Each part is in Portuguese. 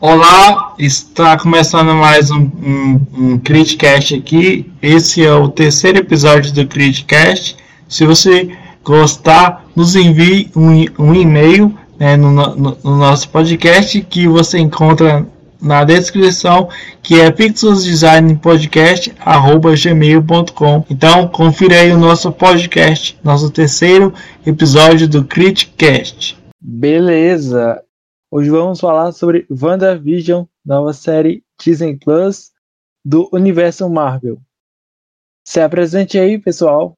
Olá, está começando mais um, um, um Criticast aqui. Esse é o terceiro episódio do Criticast. Se você gostar, nos envie um, um e-mail né, no, no, no, nosso podcast que você encontra na descrição, que é pixelsdesignpodcast.gmail.com. Então, confira aí o nosso podcast, nosso terceiro episódio do Criticast. Beleza! Hoje vamos falar sobre WandaVision, nova série Disney Plus do universo Marvel. Se apresente aí, pessoal.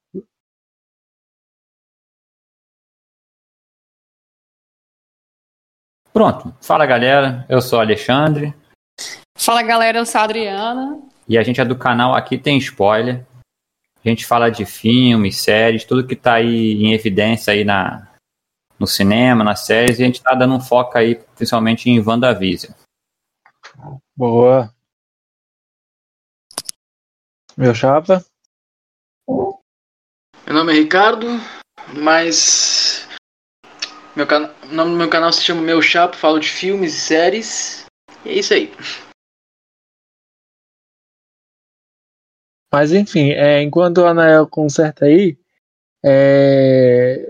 Pronto. Fala, galera. Eu sou o Alexandre. Fala, galera. Eu sou a Adriana. E a gente é do canal Aqui Tem Spoiler. A gente fala de filmes, séries, tudo que tá aí em evidência aí na, no cinema, nas séries, e a gente está dando um foco aí, principalmente em WandaVision. Boa. Meu chapa? Meu nome é Ricardo, mas meu can... o nome do meu canal se chama Meu Chapa, falo de filmes e séries. E é isso aí. Mas enfim, é, enquanto o Anael conserta aí, é,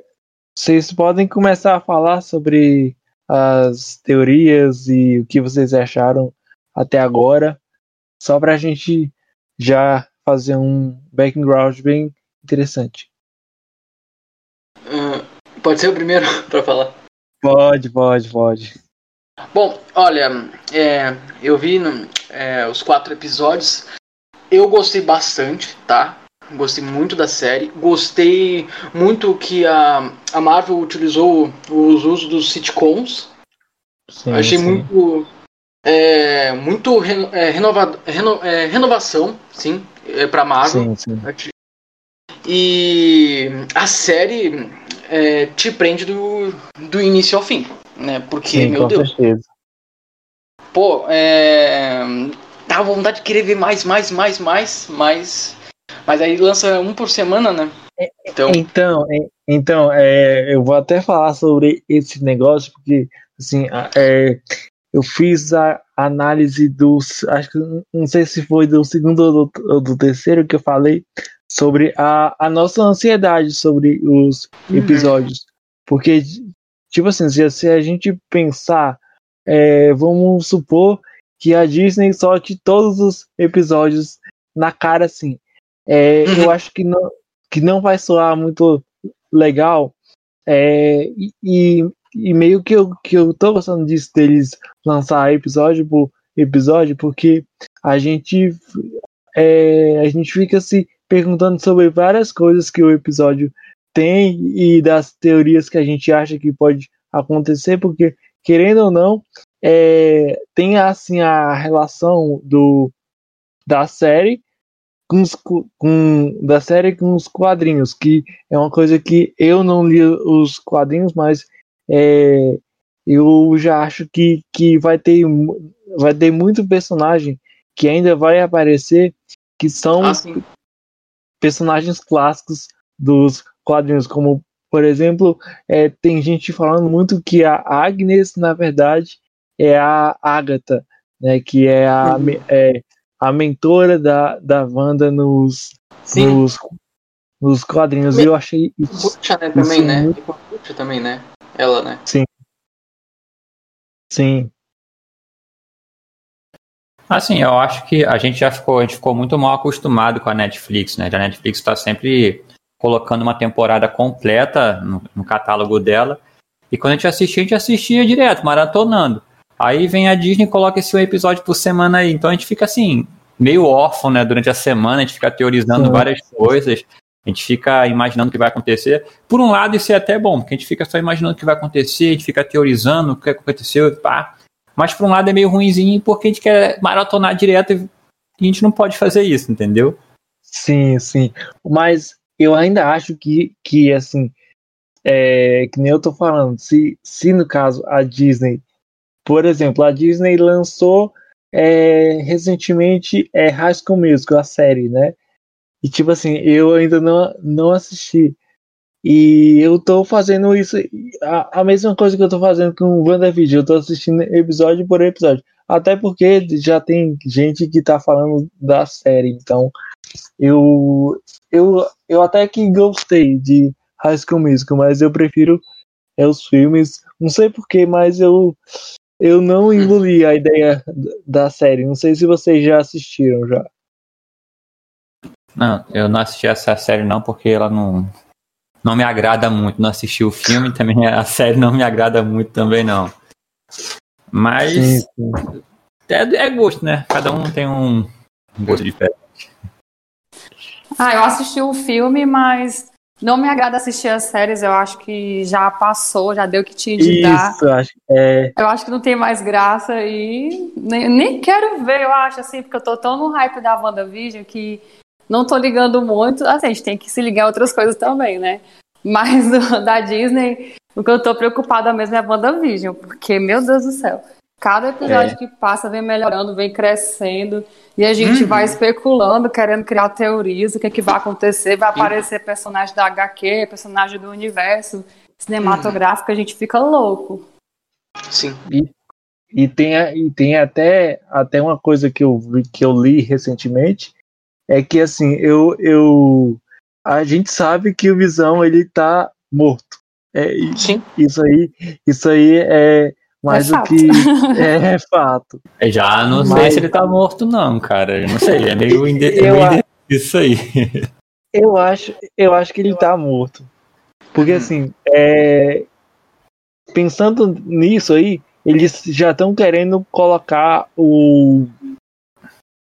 vocês podem começar a falar sobre as teorias e o que vocês acharam até agora, só para a gente já fazer um background bem interessante. Uh, pode ser o primeiro para falar? Pode, pode, pode. Bom, olha, é, eu vi no, é, os quatro episódios, eu gostei bastante, tá? Gostei muito da série. Gostei muito que a, a Marvel utilizou os usos dos sitcoms. Sim, Achei sim. muito. É, muito é, reno, é, renovação, sim, é, pra Marvel. Sim, sim. E a série é, te prende do, do início ao fim, né? Porque, sim, meu Deus. Certeza. Pô, é. Dá vontade de querer ver mais, mais, mais, mais, mais. Mas aí lança um por semana, né? É, então, então, é, então é, eu vou até falar sobre esse negócio, porque assim, é, eu fiz a análise dos. Acho que não sei se foi do segundo ou do, ou do terceiro que eu falei sobre a, a nossa ansiedade sobre os uhum. episódios. Porque, tipo assim, se, se a gente pensar, é, vamos supor que a Disney solte todos os episódios na cara assim. É, eu uhum. acho que não, que não vai soar muito legal. É, e, e meio que eu, que eu tô gostando disso deles lançar episódio por episódio, porque a gente é, a gente fica se perguntando sobre várias coisas que o episódio tem e das teorias que a gente acha que pode acontecer, porque querendo ou não, é, tem assim a relação do da série com, com da série com os quadrinhos, que é uma coisa que eu não li os quadrinhos, mas é, eu já acho que, que vai ter vai ter muito personagem que ainda vai aparecer que são ah, personagens clássicos dos quadrinhos, como por exemplo, é, tem gente falando muito que a Agnes, na verdade, é a Agatha, né, que é a, uhum. é, a mentora da, da Wanda nos, nos, nos quadrinhos. E eu achei isso. Puxa, né, também, né? Muito... Puxa também, né? Ela, né? Sim. Sim. Assim, eu acho que a gente já ficou, a gente ficou muito mal acostumado com a Netflix, né? A Netflix está sempre colocando uma temporada completa no, no, catálogo dela. E quando a gente assistia, a gente assistia direto, maratonando. Aí vem a Disney e coloca esse um episódio por semana aí. Então a gente fica assim, meio órfão, né? Durante a semana, a gente fica teorizando Sim. várias coisas. A gente fica imaginando o que vai acontecer. Por um lado, isso é até bom, porque a gente fica só imaginando o que vai acontecer, a gente fica teorizando o que aconteceu, pá. Mas por um lado é meio ruimzinho, porque a gente quer maratonar direto e a gente não pode fazer isso, entendeu? Sim, sim. Mas eu ainda acho que, que assim, é, que nem eu tô falando, se, se no caso a Disney por exemplo, a Disney lançou é, recentemente é, High School Musical, a série, né? E tipo assim, eu ainda não, não assisti. E eu tô fazendo isso, a, a mesma coisa que eu tô fazendo com o WandaVision, eu tô assistindo episódio por episódio. Até porque já tem gente que tá falando da série, então eu, eu, eu até que gostei de High School Musical, mas eu prefiro é, os filmes. Não sei porquê, mas eu, eu não engoli a ideia da série. Não sei se vocês já assistiram já. Não, eu não assisti essa série não, porque ela não, não me agrada muito. Não assisti o filme, também a série não me agrada muito também não. Mas sim, sim. É, é, gosto, né? Cada um tem um, um gosto diferente. Ah, eu assisti o filme, mas não me agrada assistir as séries. Eu acho que já passou, já deu o que tinha de Isso, dar. Acho, é... Eu acho que não tem mais graça e nem, nem quero ver, eu acho, assim, porque eu tô tão no hype da WandaVision que não tô ligando muito. Assim, a gente tem que se ligar a outras coisas também, né? Mas da Disney, o que eu tô preocupada mesmo é a WandaVision, porque, meu Deus do céu, cada episódio é. que passa vem melhorando, vem crescendo, e a gente uhum. vai especulando, querendo criar teorias, o que, é que vai acontecer, vai aparecer personagem da HQ, personagem do universo cinematográfico, uhum. a gente fica louco. Sim. E, e, tem, e tem até, até uma coisa que eu, que eu li recentemente, é que assim, eu, eu a gente sabe que o Visão ele tá morto. É, Sim. Isso aí, isso aí é mais é do que é, é fato. Eu já não Mas... sei se ele tá morto não, cara. Eu não sei, é meio, inde... eu, meio isso aí. Eu acho, eu acho que ele tá morto. Porque hum. assim, é... pensando nisso aí, eles já estão querendo colocar o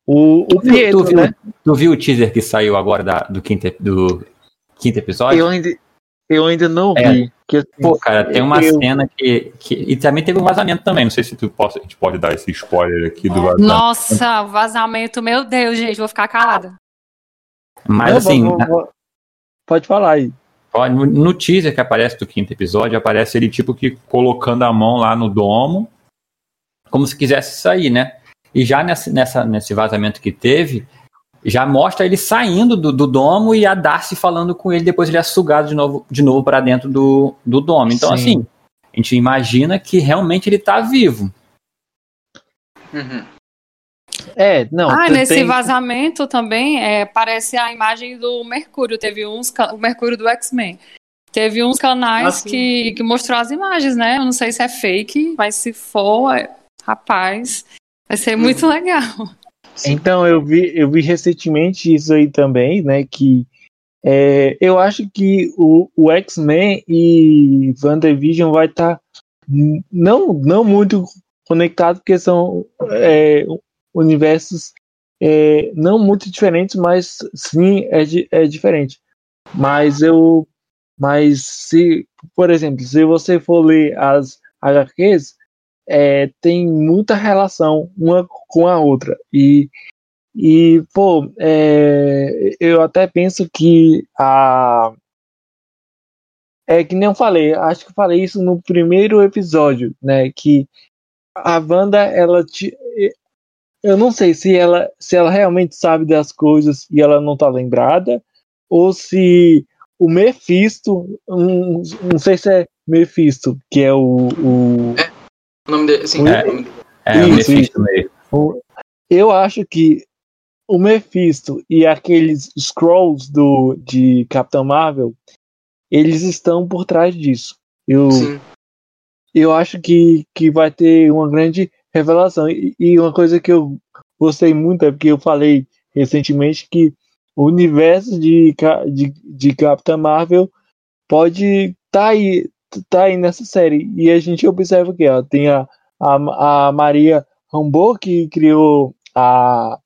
o, o Pietro, tu, viu, né? tu viu o teaser que saiu agora da, do, quinto, do quinto episódio? Eu ainda, eu ainda não é. vi. Que, assim, Pô, cara, tem uma eu... cena que, que. E também teve um vazamento também. Não sei se tu posso, a gente pode dar esse spoiler aqui do vazamento. Nossa, vazamento, meu Deus, gente, vou ficar calada. Mas não, assim. Vou, vou, pode falar aí. No teaser que aparece do quinto episódio, aparece ele tipo que colocando a mão lá no domo, como se quisesse sair, né? E já nessa, nessa, nesse vazamento que teve, já mostra ele saindo do, do, domo e a Darcy falando com ele, depois ele é sugado de novo, de novo para dentro do, do domo. Então, Sim. assim, a gente imagina que realmente ele está vivo. Uhum. É, não. Ah, nesse tem... vazamento também é, parece a imagem do Mercúrio. Teve uns. O Mercúrio do X-Men. Teve uns canais ah, que, que mostrou as imagens, né? Eu não sei se é fake, mas se for, é, rapaz, Vai ser muito legal. Então, eu vi, eu vi recentemente isso aí também, né? Que é, eu acho que o, o X-Men e WandaVision vai estar tá não, não muito conectados, porque são é, universos é, não muito diferentes, mas sim é, é diferente. Mas eu. Mas se, por exemplo, se você for ler as HQs, é, tem muita relação uma com a outra. E, e pô, é, eu até penso que a. É que nem eu falei, acho que eu falei isso no primeiro episódio, né? Que a Wanda, ela. Te, eu não sei se ela, se ela realmente sabe das coisas e ela não tá lembrada, ou se o Mephisto, um, não sei se é Mephisto, que é o, o, é, o nome dele, sim. É, é, é isso, Mephisto mesmo. Eu acho que o Mephisto e aqueles Scrolls do, de Capitão Marvel, eles estão por trás disso. Eu, sim. eu acho que, que vai ter uma grande revelação. E, e uma coisa que eu gostei muito é porque eu falei recentemente que o universo de, de, de Capitã Marvel pode estar tá aí, tá aí nessa série. E a gente observa que ó, tem a, a, a Maria Rambo, que criou a,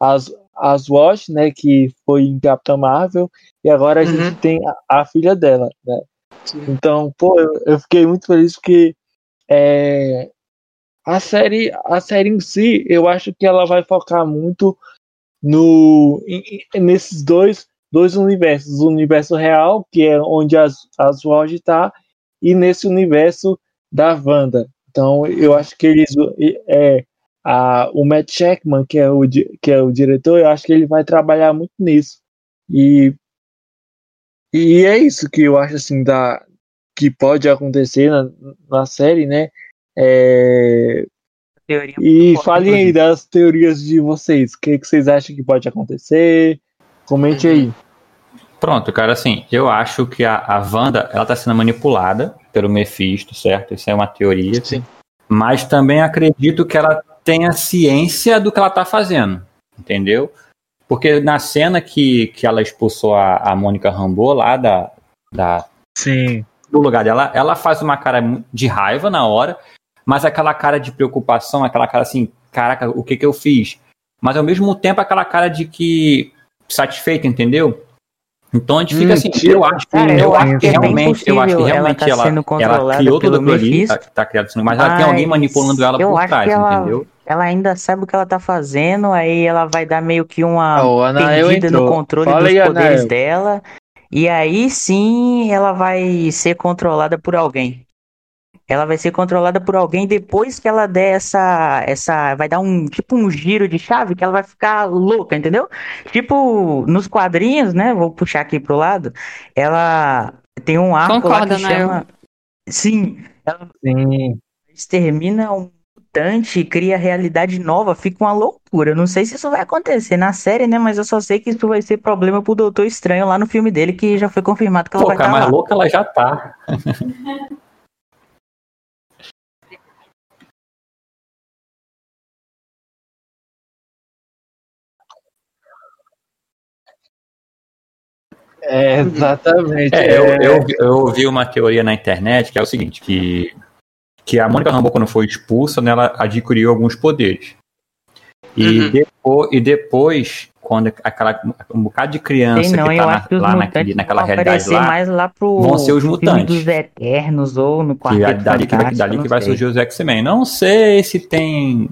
as, as Watch, né, que foi em Capitã Marvel, e agora a uhum. gente tem a, a, filha dela, né. Sim. Então, pô, eu, eu, fiquei muito feliz porque é, a série, a série em si, eu acho que ela vai focar muito no nesses dois dois universos, o universo real, que é onde as, as Watch está, e nesse universo da Wanda. Então, eu acho que eles. É, a, o Matt Shackman, que é o, que é o diretor, eu acho que ele vai trabalhar muito nisso. E, E é isso que eu acho assim da que pode acontecer na, na série, né? É, Teoria e falem aí das teorias de vocês. O que, que vocês acham que pode acontecer? Comente aí. Pronto, cara, assim, eu acho que a, a Wanda, ela tá sendo manipulada pelo Mephisto, certo? Isso é uma teoria. Sim. Mas também acredito que ela tenha ciência do que ela tá fazendo, entendeu? Porque na cena que, que ela expulsou a, a Mônica Rambeau lá da, da, Sim. do lugar dela, ela faz uma cara de raiva na hora, mas aquela cara de preocupação, aquela cara assim, caraca, o que que eu fiz? Mas ao mesmo tempo aquela cara de que satisfeita, entendeu? Então a gente fica Hum, assim, eu acho, Cara, eu, eu acho que é realmente, eu acho que possível ela realmente tá ela, sendo ela, controlada criou tudo aquilo ali, tá, tá criado assim, mas ela tem alguém manipulando ela por trás, ela- entendeu? ela ainda sabe o que ela tá fazendo, aí ela vai dar meio que uma o Anael perdida no controle Fala dos aí, poderes Anael. dela, e aí sim ela vai ser controlada por alguém. Ela vai ser controlada por alguém depois que ela der essa, essa, vai dar um tipo um giro de chave que ela vai ficar louca, entendeu? Tipo nos quadrinhos, né? Vou puxar aqui pro lado. Ela tem um arco lá que Anael. chama, sim, ela Sim. extermina um mutante cria realidade nova, fica uma loucura. Não sei se isso vai acontecer na série, né? Mas eu só sei que isso vai ser problema pro Doutor Estranho lá no filme dele, que já foi confirmado que ela Pô, vai estar mais lá. louca ela já tá. É, exatamente. É, eu, é. eu, eu ouvi uma teoria na internet que é o seguinte, que, que a Mônica Rambeau, quando foi expulsa, né, ela adquiriu alguns poderes. E, Uhum. depois, e depois, quando aquela, um bocado de criança Sei não, que tá na- que lá naquele, naquela vão realidade lá, mais lá pro vão ser os mutantes. dos Eternos ou no Quarteto é dali que vai, dali não que vai sei. surgir os X-Men. Não sei se tem,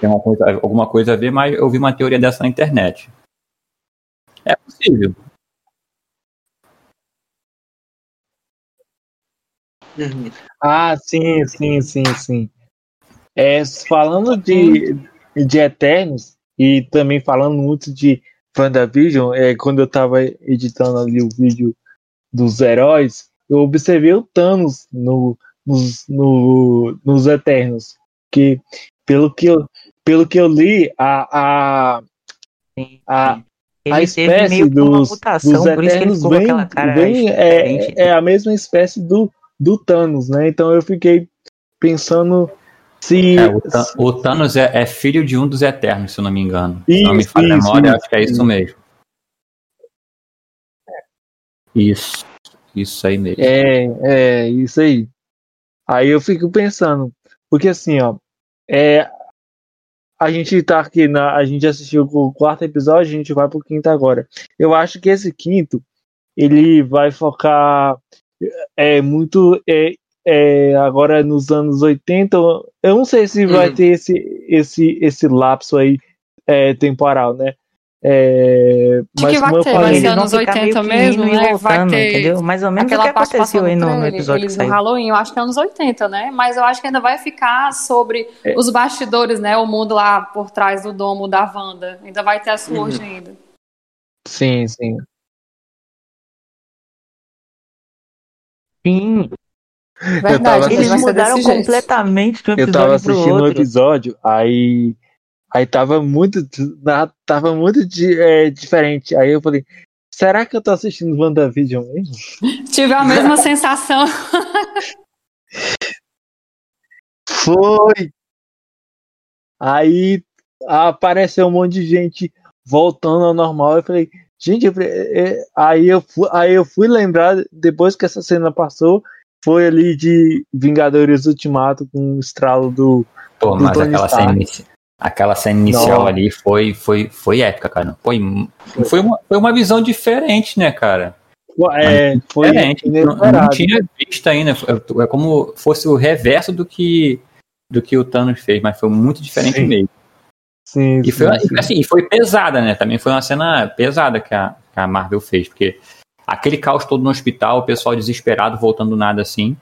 tem uma coisa- alguma coisa a ver, mas eu vi uma teoria dessa na internet. É possível. Uhum. Ah, sim, sim, sim, sim. É, falando de, de Eternos e também falando muito de WandaVision, é, quando eu tava editando ali o vídeo dos heróis, eu observei o Thanos no, nos, no, nos Eternos. Que, pelo que eu, pelo que eu li, a, a, a, a espécie dos, dos por isso que ele Eternos vem, aquela cara vem é, é a mesma espécie do, do Thanos, né? Então eu fiquei pensando se. É, o, Than- o Thanos é, é filho de um dos Eternos, se eu não me engano. se não me Isso, a isso, memória, isso, acho que é isso isso. mesmo. Isso, isso aí mesmo. É, é, isso aí. Aí eu fico pensando, porque assim, ó, é, a gente tá aqui na, a gente assistiu o quarto episódio, a gente vai pro quinto agora. Eu acho que esse quinto ele vai focar é muito é, é, agora nos anos 80. Eu não sei se vai Uhum. ter esse esse esse lapso aí é, temporal, né? É, que mas vai como eu ter? falei, Vai anos ficar 80 meio que mesmo, e né? Vai voltando, ter entendeu? Mais ou menos o que aconteceu aí no, no episódio que eles saiu. Halloween, eu acho que é anos 80, né? Mas eu acho que ainda vai ficar sobre É. os bastidores, né? O mundo lá por trás do domo da Wanda. Ainda vai ter a Sword ainda. sim, sim. Sim, Verdade, eles mudaram completamente de um eu tava episódio assistindo o outro. episódio, aí aí tava muito tava muito di- é, diferente. Aí eu falei, será que eu tô assistindo WandaVision mesmo? Tive a mesma sensação. Foi. Aí apareceu um monte de gente voltando ao normal. Eu falei, gente, eu é, é, aí eu fui, aí eu fui lembrar depois que essa cena passou, foi ali de Vingadores Ultimato com o estralo do Pô, do mas Tony aquela Stark. cena, inici- aquela cena inicial Não. ali foi, foi, foi épica, cara. Foi, foi, uma, foi uma visão diferente, né, cara? é, foi Diferente. Não, não tinha visto ainda. É como fosse o reverso do que, do que o Thanos fez, mas foi muito diferente Sim. mesmo. Sim, E foi, sim, sim. assim, foi pesada, né? Também foi uma cena pesada que a, que a Marvel fez, porque aquele caos todo no hospital, o pessoal desesperado, voltando do nada assim,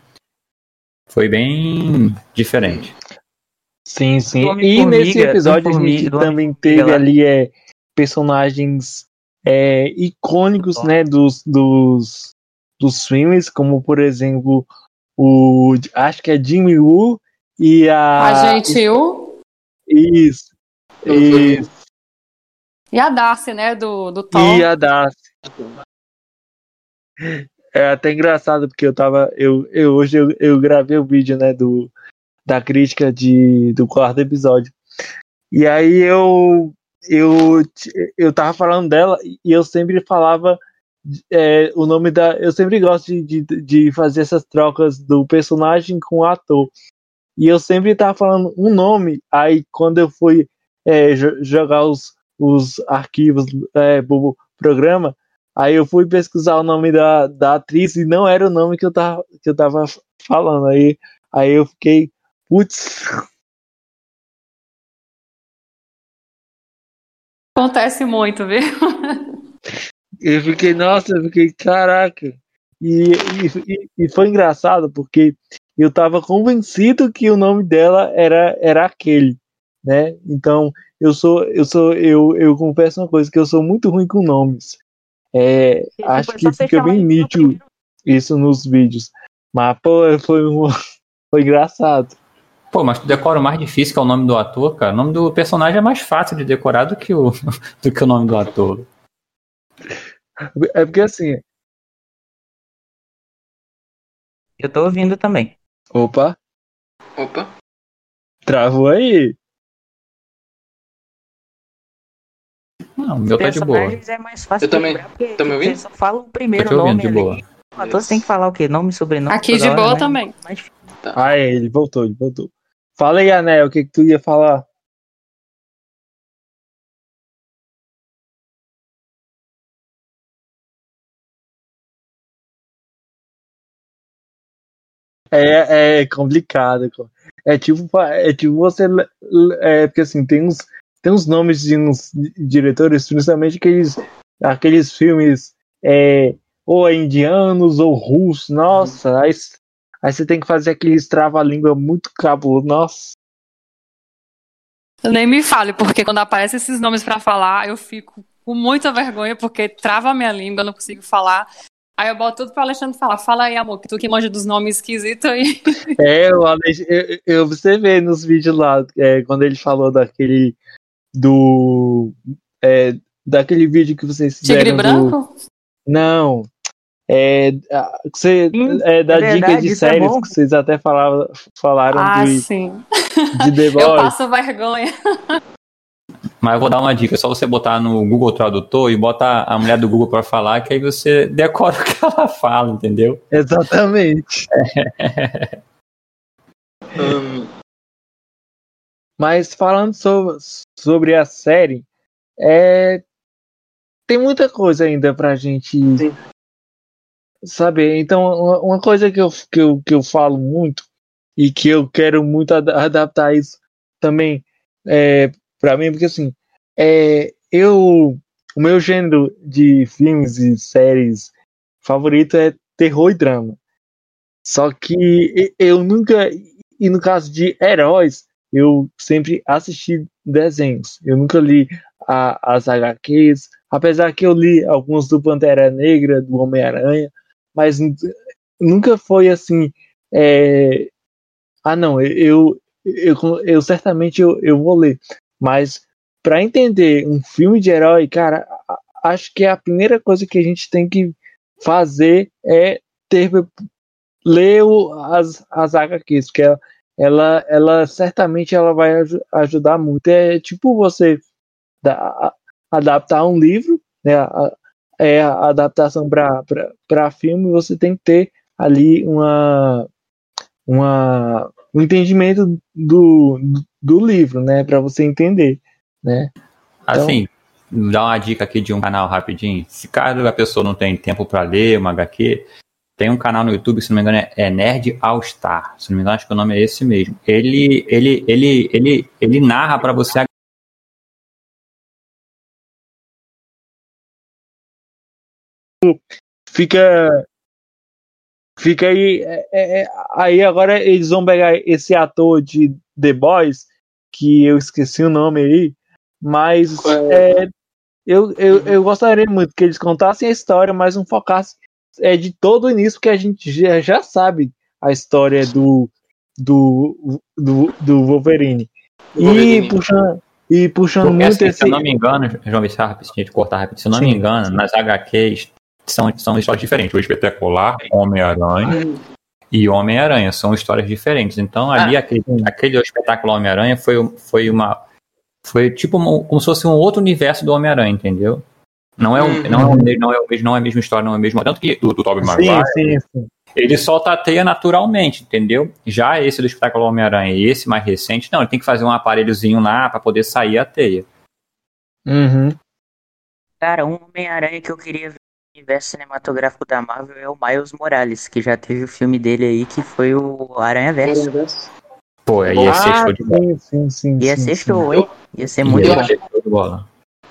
foi bem diferente. Sim, sim. E nesse episódio a gente também teve ali é, personagens é, icônicos, né, dos, dos, dos filmes, como por exemplo o acho que é Jimmy Woo e a Agente U isso, isso e a Darcy, né, do, do Thor. e a Darcy. É até engraçado porque eu tava eu, eu hoje eu, eu gravei o vídeo, né, do da crítica de do quarto episódio. E aí eu eu eu tava falando dela e eu sempre falava é, o nome da. Eu sempre gosto de, de, de, fazer essas trocas do personagem com o ator. E eu sempre tava falando um nome, aí quando eu fui é, jogar os, os arquivos é, pro programa, aí eu fui pesquisar o nome da, da atriz e não era o nome que eu tava, que eu tava falando. Aí, aí eu fiquei, putz. Acontece muito, viu? Eu fiquei, nossa, eu fiquei, caraca. E, e, e foi engraçado porque eu tava convencido que o nome dela era, era aquele, né? Então, eu sou, eu sou, eu, eu confesso uma coisa, que eu sou muito ruim com nomes. É, acho que fica bem nítido isso nos vídeos. Mas, pô, foi, um, foi engraçado. Pô, mas tu decora o mais difícil, que é o nome do ator, cara. O nome do personagem é mais fácil de decorar do que o, do que o nome do ator. É porque assim. Eu tô ouvindo também. Opa, Opa. travou aí. Não, o meu tá de boa. É mais fácil Eu também. lembrar, porque Tá me ouvindo? Você só fala o primeiro ouvindo nome de ali. boa. Você tem que falar o quê? Nome, sobrenome. Aqui de hora, boa né? também. Mas Ah, é, ele voltou, ele voltou. Fala aí, Anel, o que, que tu ia falar? É, é complicado. co- É tipo, é tipo você. É, porque assim, tem uns, tem uns nomes de uns diretores, principalmente aqueles, aqueles filmes é, ou é indianos ou russos. Nossa, aí, aí você tem que fazer aqueles trava-língua muito cabuloso. Nossa. Nem me fale, porque quando aparecem esses nomes pra falar, eu fico com muita vergonha, porque trava a minha língua, eu não consigo falar. Aí eu boto tudo pro Alexandre falar. Fala aí, amor, que tu que manja dos nomes esquisitos aí. É, o Alex, eu, eu observei nos vídeos lá, é, quando ele falou daquele. Do. é, daquele vídeo que vocês fizeram. Tigre do- branco? Não. É, você, Sim, é da é dica verdade, de é séries bom. que vocês até falavam, falaram Ah, de, sim. de The Eu Boys. passo vergonha. Mas eu vou dar uma dica, é só você botar no Google Tradutor e botar a mulher do Google pra falar, que aí você decora o que ela fala, entendeu? Exatamente. Hum, Mas falando sobre, sobre a série, é, tem muita coisa ainda pra gente Sim. saber. Então, uma, coisa que eu, que, eu, que eu falo muito e que eu quero muito ad- adaptar isso também é, para mim, porque assim, é, eu, o meu gênero de filmes e séries favorito é terror e drama. Só que eu nunca, e no caso de heróis, eu sempre assisti desenhos. Eu nunca li a- as HQs, apesar que eu li alguns do Pantera Negra, do Homem-Aranha, mas nu- nunca foi assim. é, Ah, não, eu, eu, eu certamente eu, eu vou ler. Mas para entender um filme de herói, cara, acho que a primeira coisa que a gente tem que fazer é ter ler as, as HQs, porque ela, ela, certamente ela vai aju- ajudar muito. É tipo você da- adaptar um livro, né? a- é a adaptação para filme, você tem que ter ali uma, uma um entendimento do, do livro, né, para você entender, né? Assim, dar uma dica aqui de um canal rapidinho. Se caso a pessoa não tem tempo pra ler uma HQ, tem um canal no YouTube, se não me engano, é- é Nerd All Star. Se não me engano, acho que o nome é esse mesmo. Ele, ele, ele, ele, ele narra pra você a Fica fica aí é- é- é- aí agora eles vão pegar esse ator de The Boys que eu esqueci o nome aí, mas é, eu, eu, eu gostaria muito que eles contassem a história, mas não focassem é, de todo início, porque a gente já, já sabe a história do, do, do, do Wolverine. Wolverine. E puxando, e puxando Porque, muito assim, esse. Se eu não me engano, João Vicente, rapidinho, de cortar rapidinho, se eu não me Sim. engano, nas HQs são, são histórias diferentes. O Espetacular, Homem-Aranha e Homem-Aranha são histórias diferentes. Então, ali, aquele, aquele espetáculo Homem-Aranha foi, foi uma. Foi tipo uma- como se fosse um outro universo do Homem-Aranha, entendeu? Não é, o, Uhum. não, é o, me- não, é o mesmo, não é a mesma história, não é o mesmo. Tanto que do, do Tobey Sim, Maguire, sim, sim. ele solta a teia naturalmente, entendeu? Já esse do espetáculo Homem-Aranha e esse mais recente, não, ele tem que fazer um aparelhozinho lá para poder sair a teia. Uhum. Cara, um Homem-Aranha que eu queria ver no universo cinematográfico da Marvel é o Miles Morales, que já teve o filme dele aí, que foi o Aranha Verso. Pô, aí ia ser Ah, show de bola. sim, sim, sim. Ia sim, ser sim. show, hein? Ia ser muito Ia bom. ser show de bola.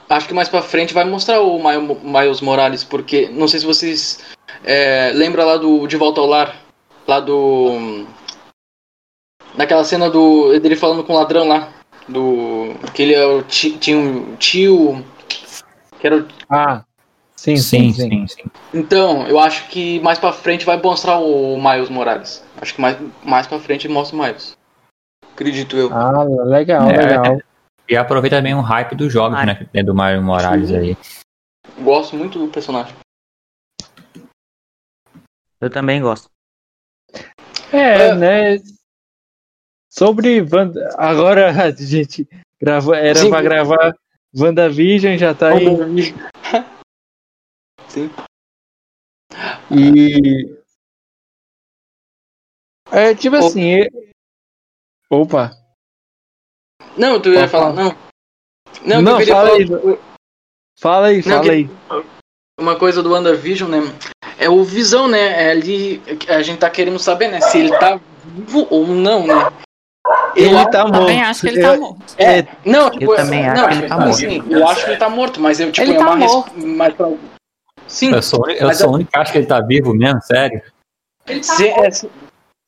Acho que mais pra frente vai mostrar o Miles Morales, porque não sei se vocês é, lembram lá do De Volta ao Lar, lá do naquela cena do dele falando com o ladrão lá, do que ele é o ti- tinha um tio que era o Ah, sim, Sim, sim, sim. sim, sim. Então, eu acho que mais pra frente vai mostrar o Miles Morales. Acho que mais, mais pra frente mostra o Miles. Acredito eu. Ah, legal, É. legal. E aproveita também o hype dos jogos, Ah. né? Do Mario Morales aí. Gosto muito do personagem. Eu também gosto. É, É. né? Sobre Wanda, agora a gente grava, era Sim. pra gravar WandaVision, já tá aí. Sim. E. É tipo assim. Opa! Não, tu ia falar. falar. Não. Não, Não, eu fala falar aí. Fala aí, Não, fala que- aí. uma coisa do WandaVision, né? É o Visão, né? É ali. A gente tá querendo saber, né? Se ele tá vivo ou não, né? Eu Ele acho- tá morto. Também acho que ele tá Eu- morto. É, não, tipo, Eu também acho não, que ele tá assim, Eu acho que ele tá morto, mas eu, tipo, Ele é tá uma res- morto. mas pra- Sim, Eu sou, eu Mas sou o único que acha que ele tá vivo mesmo, sério. se- é, se-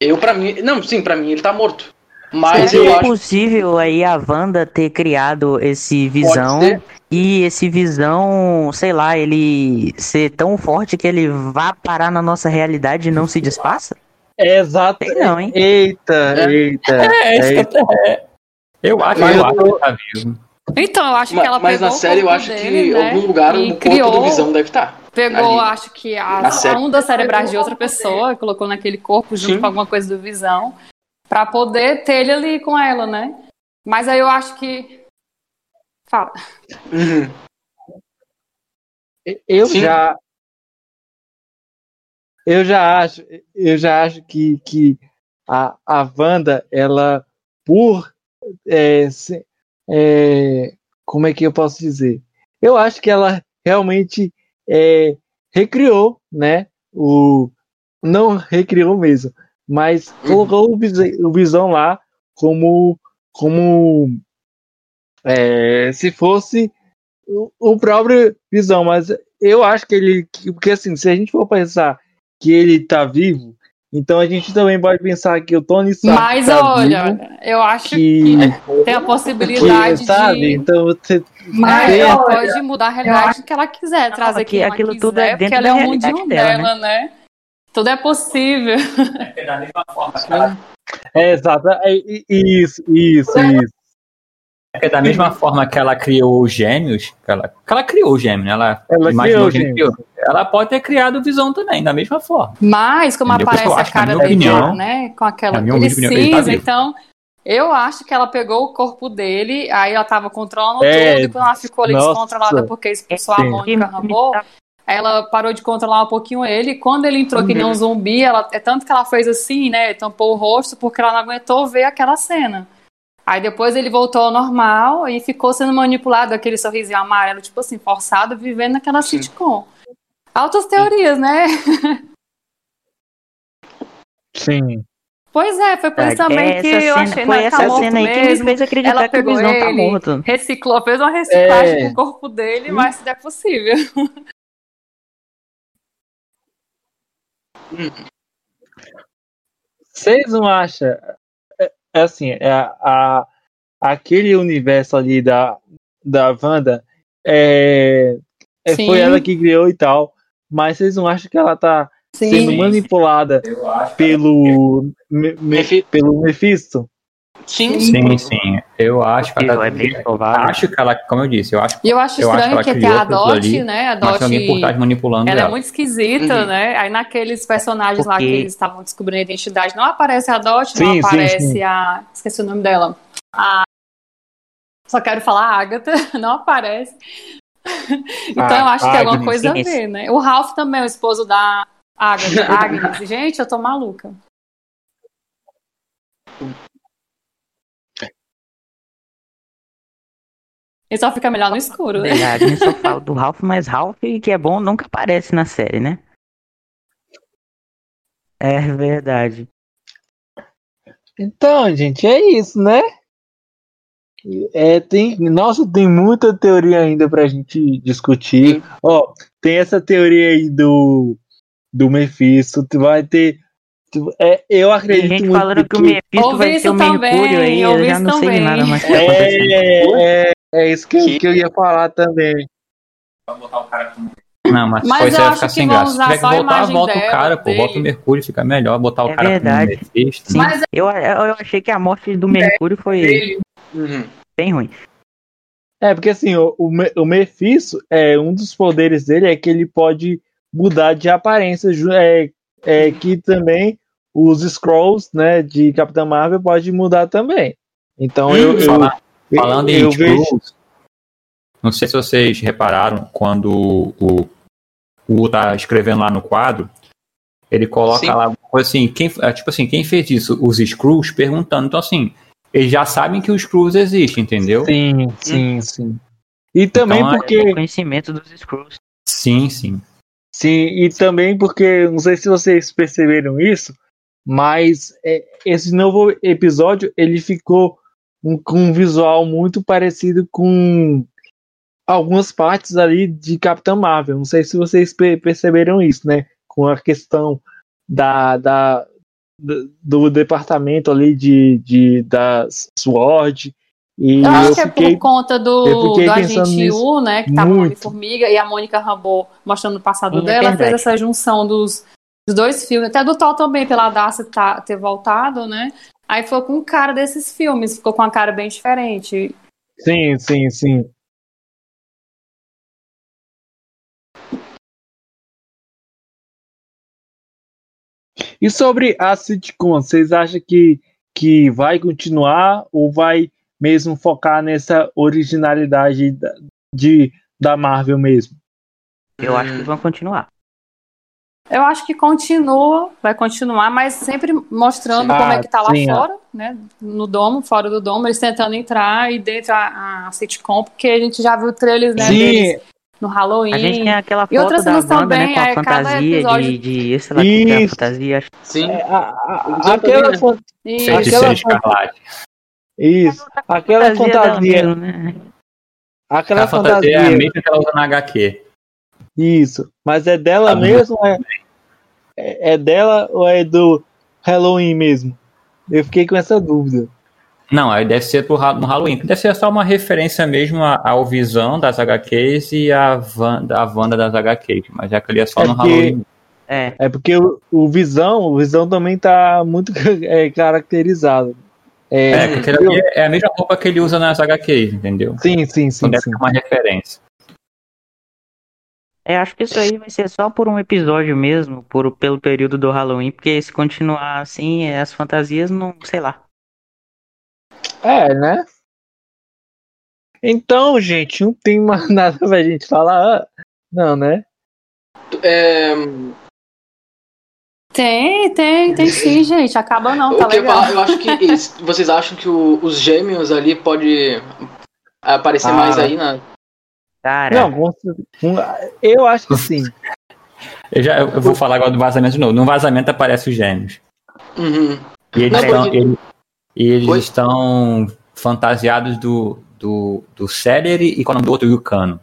eu pra mim. Não, sim, pra mim ele tá morto. Mas Seria eu acho possível aí a Wanda ter criado esse que visão e esse visão, sei lá, ele ser tão forte que ele vá parar na nossa realidade e não se desfaça? É exato. Sei não, hein? Eita, É. eita. É, isso eita. que eu, é. eu acho, Mas eu eu acho tô- que tá vivo. Então, eu acho Ma- que ela Mas na série eu acho que dele, em né, algum lugar o corpo do Visão deve estar. Pegou, ali. acho que Na as série. ondas cerebrais de outra pessoa, colocou naquele corpo junto Sim. com alguma coisa do Visão, pra poder ter ele ali com ela, né? Mas aí eu acho que. Fala. Uhum. Eu Sim. já. Eu já acho, eu já acho que, que a, a Wanda, ela, por. é, se- é, como é que eu posso dizer? Eu acho que ela realmente é, recriou, né? O, não recriou mesmo, mas colocou o, Visão lá como, como é, se fosse o, o próprio Visão, mas eu acho que ele. que- Porque assim, se a gente for pensar que ele tá vivo, então a gente também pode pensar que o Tony Stark Mas tá olha, vivo, eu acho que, que tem a que possibilidade sabe? de. Então você Mas tem- ela pode mudar a realidade que ela quiser, trazer que ela aquilo quiser, tudo é porque dentro ela da é o realidade mundinho dela, dela, né? Tudo é possível. Da mesma forma que ela, é exato, é, isso, isso, isso. é da mesma forma que ela criou os gêmeos, que ela, que ela criou os gêmeos, né? Ela, Ela imaginou criou, criou. Ela pode ter criado o Visão também, da mesma forma. Mas, como Entendeu? Aparece a acho cara minha dele, opinião, né? Com aquela, ele tá cinza, vivo. então. Eu acho que ela pegou o corpo dele, aí ela tava controlando É, tudo, e quando ela ficou ali nossa. descontrolada porque expulsou a. Mônica Rambeau, ela parou de controlar um pouquinho ele, quando ele entrou que nem um zumbi, ela, é tanto que ela fez assim, né, tampou o rosto, porque ela não aguentou ver aquela cena. Aí depois ele voltou ao normal e ficou sendo manipulado, aquele sorrisinho amarelo, tipo assim, forçado, vivendo naquela Sim. sitcom. Altas teorias, né? Sim. Pois é, foi por isso também essa que eu cena, achei foi tá essa morto cena aí que me mesmo. fez acreditar Ela que o Visão tá ele, morto. reciclou, fez uma reciclagem É. com o corpo dele, mas se é possível. Vocês não acham? É, é assim, é, a, aquele universo ali da, da Wanda é, é, foi ela que criou e tal. Mas vocês não acham que ela tá sendo Sim. manipulada Eu acho. pelo, me, me- Mefi- pelo Mephisto? Sim, Sim, sim. Eu acho que ela. É bem provável. Acho que ela, como eu disse, eu acho E eu acho Eu acho que estranho ela que, até a Dot, ali, né? A Dot. alguém por trás manipulando Ela ela. é muito esquisita, Uhum. né? Aí naqueles personagens lá que Porque- eles estavam descobrindo a identidade, não aparece a Dot, Sim, não sim, aparece sim. a. Esqueci o nome dela. A... Só quero falar a Agatha, não aparece. então Ah, eu acho que tem alguma Agnes, coisa a sim. ver, né? O Ralph também, o esposo da Agatha. Agnes. Gente, eu tô maluca. Ele só fica melhor no escuro, né? Verdade, a gente só fala do Ralph, mas Ralph, que é bom, nunca aparece na série, né? É verdade. Então, gente, é isso, né? É, tem, nossa, tem muita teoria ainda pra gente discutir. Ó, tem essa teoria aí do, do Mephisto, tu vai ter. tu- é, eu Tem acredito gente muito falando que o Mephisto Ouvi vai isso ser o também, Mercúrio aí, eu ouvi já isso não sei de também. nada mais que tá acontecendo. É, é, é isso que, eu- que eu ia falar também. Não, mas, Mas depois eu você vai acho ficar que sem vão graça. Se usar tiver que voltar, imagem volta o dela, cara, pô. dele. Volta o Mercúrio, fica melhor. Botar o É cara verdade. como Mephisto. Sim, Mas- eu, eu achei que a morte do Mercúrio foi Uhum. bem ruim. É, porque assim, o, o, o Mephisto, é, um dos poderes dele é que ele pode mudar de aparência, é, é que também os Scrolls, né, de Capitã Marvel pode mudar também. Então eu, eu, Fala- eu- Falando eu em vejo. Skrulls, não sei se vocês repararam quando o o U tá escrevendo lá no quadro, ele coloca Sim. lá assim, quem, é, tipo assim, quem fez isso? Os Skrulls perguntando. Então assim, eles já sabem que os Skrulls existem, entendeu? Sim, sim, sim. E também Então, é- porque. Conhecimento dos Skrulls. Sim, sim. Sim, e também porque, não sei se vocês perceberam isso, mas é, esse novo episódio ele ficou um- com um visual muito parecido com algumas partes ali de Capitã Marvel. Não sei se vocês pe- perceberam isso, né? Com a questão da, da do, departamento ali de, de da SWORD. E Eu eu, acho que é fiquei por conta eu do, do agente U, né? Que tava no muito. Homem-Formiga e a Mônica Rambeau mostrando o passado é dela, fez essa junção dos, dos dois filmes, até do Thor também, pela Darcy tá, ter voltado, né? Aí ficou com cara desses filmes, ficou com uma cara bem diferente. Sim, sim, sim. E sobre a sitcom, vocês acham que, que vai continuar ou vai mesmo focar nessa originalidade da, de, da Marvel mesmo? Eu acho que vão continuar. Eu acho que continua, vai continuar, mas sempre mostrando Sim. como é Ah, que tá lá sim, fora, né? No domo, fora do domo, eles tentando entrar e dentro a, a sitcom, porque a gente já viu trailers, né, deles no Halloween. A gente tem aquela E foto outras da Wanda, também, né, com a é, cada fantasia episódio- de, de, sei lá, o que é a Isso. fantasia, Sim. É, a- a- Exatamente, aquela, né? fan- Isso. Aquela- Escarlate. isso, aquela fantasia, mesmo, né? aquela A fantasia fantasia, é a mesma que ela usa na HQ. Isso, mas é dela Ah, mesmo? É, é é dela ou é do Halloween mesmo? Eu fiquei com essa dúvida. Não, aí deve ser pro, Halloween. Deve ser só uma referência mesmo ao Visão das HQs e a Wanda, a Wanda das HQs. Mas aquele é só É no porque- Halloween. É, É porque o, o Visão, o Visão também tá muito é, caracterizado. É, É, ali é a mesma roupa que ele usa nas HQs, entendeu? Sim, sim, sim, Então deve sim. ser uma referência. É, acho que isso aí vai ser só por um episódio mesmo, por, pelo período do Halloween, porque se continuar assim, é, as fantasias não, sei lá. É, né? Então, gente, não tem mais nada pra gente falar. Não, né? É, Tem, tem, tem sim, gente. Acaba não, tá o que eu, legal. falo, eu acho que eles- vocês acham que o- os gêmeos ali pode aparecer Ah. mais aí na. Cara, Não, eu acho que sim. Eu, já, eu vou falar agora do vazamento de novo. No vazamento aparece os gêmeos. Uhum. E eles, Não, estão, e eles Oi? estão fantasiados do, do, do Celery e qual é o nome do outro? Yucano.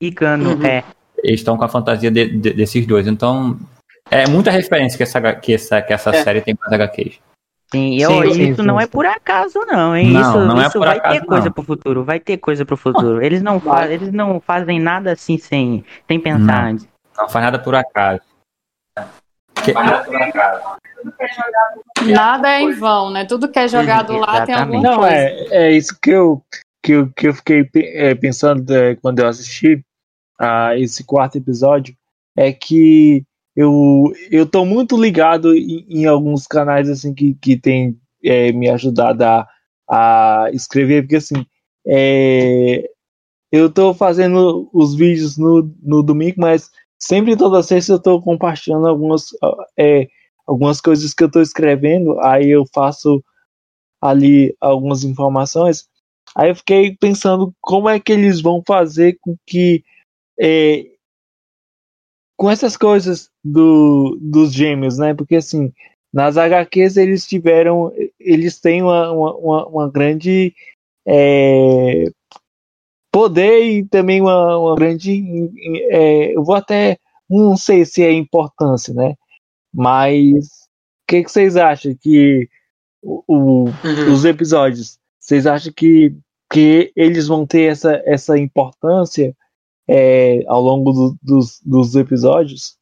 Icano, Uhum. é. Eles estão com a fantasia de- de- desses dois. Então, é muita referência que essa, que essa, que essa É. série tem com as HQs. Sim, e Sim, sim, isso sim, não é por acaso, não, hein? Não, isso não é isso por vai acaso, ter coisa não. pro futuro, vai ter coisa pro futuro. Eles não, eles não fazem nada assim sem, sem pensar Não. antes. Não faz nada por acaso. Que- Nada é em vão, né? Tudo que é jogado lá tem alguma Exatamente. Não, coisa. é, é isso que eu, que eu, que eu fiquei é, pensando é, quando eu assisti a esse quarto episódio, é que eu, eu tô muito ligado em, em alguns canais assim que, que tem é, me ajudado a, a escrever, porque assim, é, eu tô fazendo os vídeos no, no domingo, mas sempre toda sexta eu tô compartilhando algumas, é, algumas coisas que eu tô escrevendo, aí eu faço ali algumas informações. Aí eu fiquei pensando como é que eles vão fazer com que é, com essas coisas do, dos gêmeos, né? Porque assim, nas HQs eles tiveram, eles têm uma, uma, uma, grande é, poder e também uma, uma grande, é, eu vou até, não sei se é importância, né? Mas o que, que vocês acham que o, o- Uhum. os episódios, vocês acham que, que eles vão ter essa, essa importância é, ao longo do- dos, dos episódios?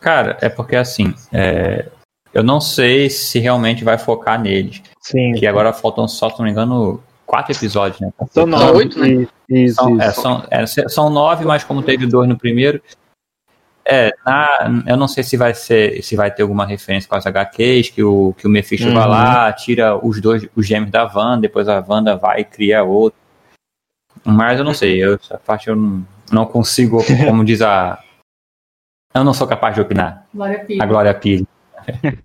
Cara, é porque assim, é, eu não sei se realmente vai focar neles. Sim. Que agora faltam só, se não me engano, quatro episódios, né? São nove. oito, né? Isso, isso. São, é, isso. são, é, são nove, mas como teve dois no primeiro. É, na- eu não sei se vai ser, se vai ter alguma referência com as HQs, que o, que o Mephisto vai Uhum. lá, tira os dois, os gêmeos da Wanda, depois a Wanda vai e cria outro. Mas eu não sei, eu, essa parte eu não, não consigo, como diz a. Eu não sou capaz de opinar. Glória A Glória Pires.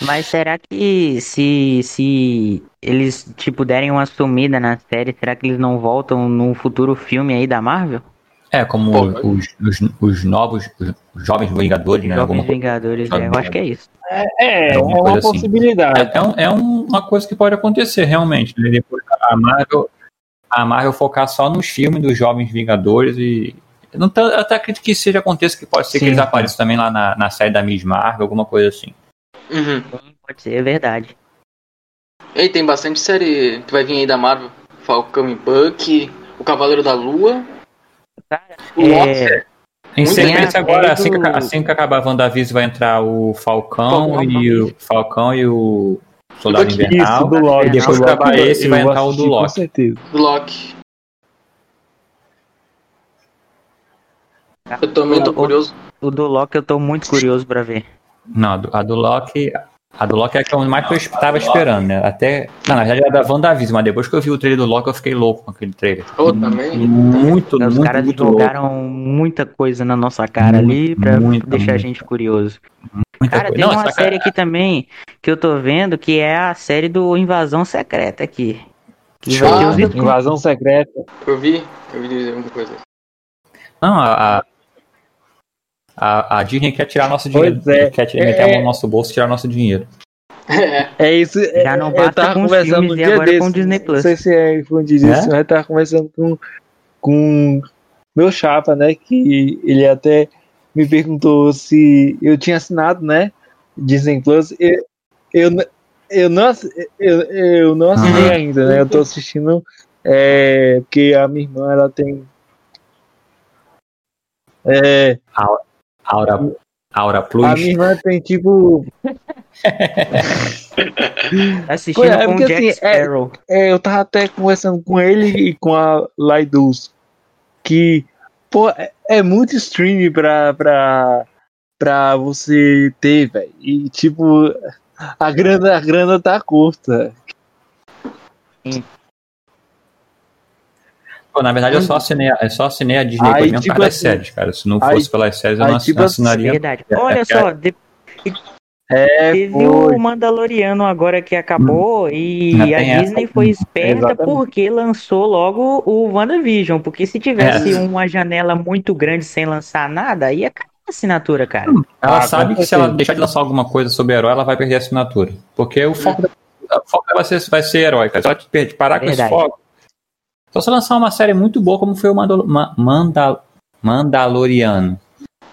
Mas será que se, se eles, tipo, derem uma sumida na série, será que eles não voltam num futuro filme aí da Marvel? É, como Pô, os, os, os novos, os jovens Vingadores, né? Jovens coisa. Vingadores, é, eu acho que é isso. É, é alguma uma coisa assim. possibilidade. É, é um- é um- uma coisa que pode acontecer realmente. Né? Depois a Marvel, a Marvel focar só nos filmes dos Jovens Vingadores e. Eu não tô- eu até acredito que isso seja aconteça, que pode ser que Sim, eles sim. apareçam também lá na, na série da Miss Marvel, alguma coisa assim. Uhum. Pode ser, é verdade. E tem bastante série que vai vir aí da Marvel. Falcão e Buck, O Cavaleiro da Lua, Cara, é, Loki. Em sequência, agora, assim, que, assim que acabar a WandaVision, vai entrar o Falcão, Falcão, e o Falcão e o Soldado. Invernal. Isso, do Loki. e depois que acabar Loki, esse, vai entrar o do assistir, Com Loki. certeza. do Loki. Eu também tô O- curioso. o do Loki eu tô muito curioso pra ver. Não, a do- a do Loki. A do Loki é a que eu mais que eu estava esperando, né? Até. Não, na verdade era da WandaVision, mas depois que eu vi o trailer do Loki, eu fiquei louco com aquele trailer. Eu também. Muito, Os muito, caras muito louco. jogaram muita coisa na nossa cara Muito, ali pra muito, deixar a gente curioso. Muita Cara, coisa. tem Não, uma essa cara- série aqui também que eu tô vendo que é a série do Invasão Secreta aqui. Que vai ter Ah, os Invasão secreta. Eu vi, eu vi dizer alguma coisa. Não, a, a, a, Disney quer tirar nosso Pois dinheiro. é. Quer tirar, meter a mão no nosso bolso e tirar nosso dinheiro. É isso. é- Já não eu tava com os conversando filmes um dia agora desse, com o Disney Não Plus. sei se é fundir É? isso, mas eu tava conversando com, com meu chapa, né? Que ele até me perguntou se eu tinha assinado, né? Disney Plus. Eu, eu, eu não, eu, eu não assinei Aham. ainda, né? Eu tô assistindo é, porque a minha irmã ela tem. É, Aura, Aura Plus. a minha irmã tem tipo. Assistindo É, com Jack assim, é- Sparrow. É, eu tava até conversando com ele e com a Laidus. Que, pô, é, é muito stream pra, pra, pra você ter, velho. E, tipo, a grana, a grana tá curta. Pô, na verdade, eu só assinei, eu só assinei a Disney Aí, mesmo por tipo das assim, séries, cara. Se não aí- fosse pelas séries, eu aí, não tipo não assim, assinaria. Verdade. É, Olha é, só, de- É, teve foi. o Mandaloriano agora que acabou e Já a essa. Disney foi esperta Exatamente. porque lançou logo o WandaVision. Porque se tivesse É. uma janela muito grande sem lançar nada, ia cair a assinatura, cara. Ela Ah, sabe que se ela deixar de lançar alguma coisa sobre herói, ela vai perder a assinatura. Porque o foco, o foco vai, ser, vai ser herói, cara. Se ela parar com esse foco. Só se lançar uma série muito boa, como foi o Mandal Ma- Mandal Mandaloriano.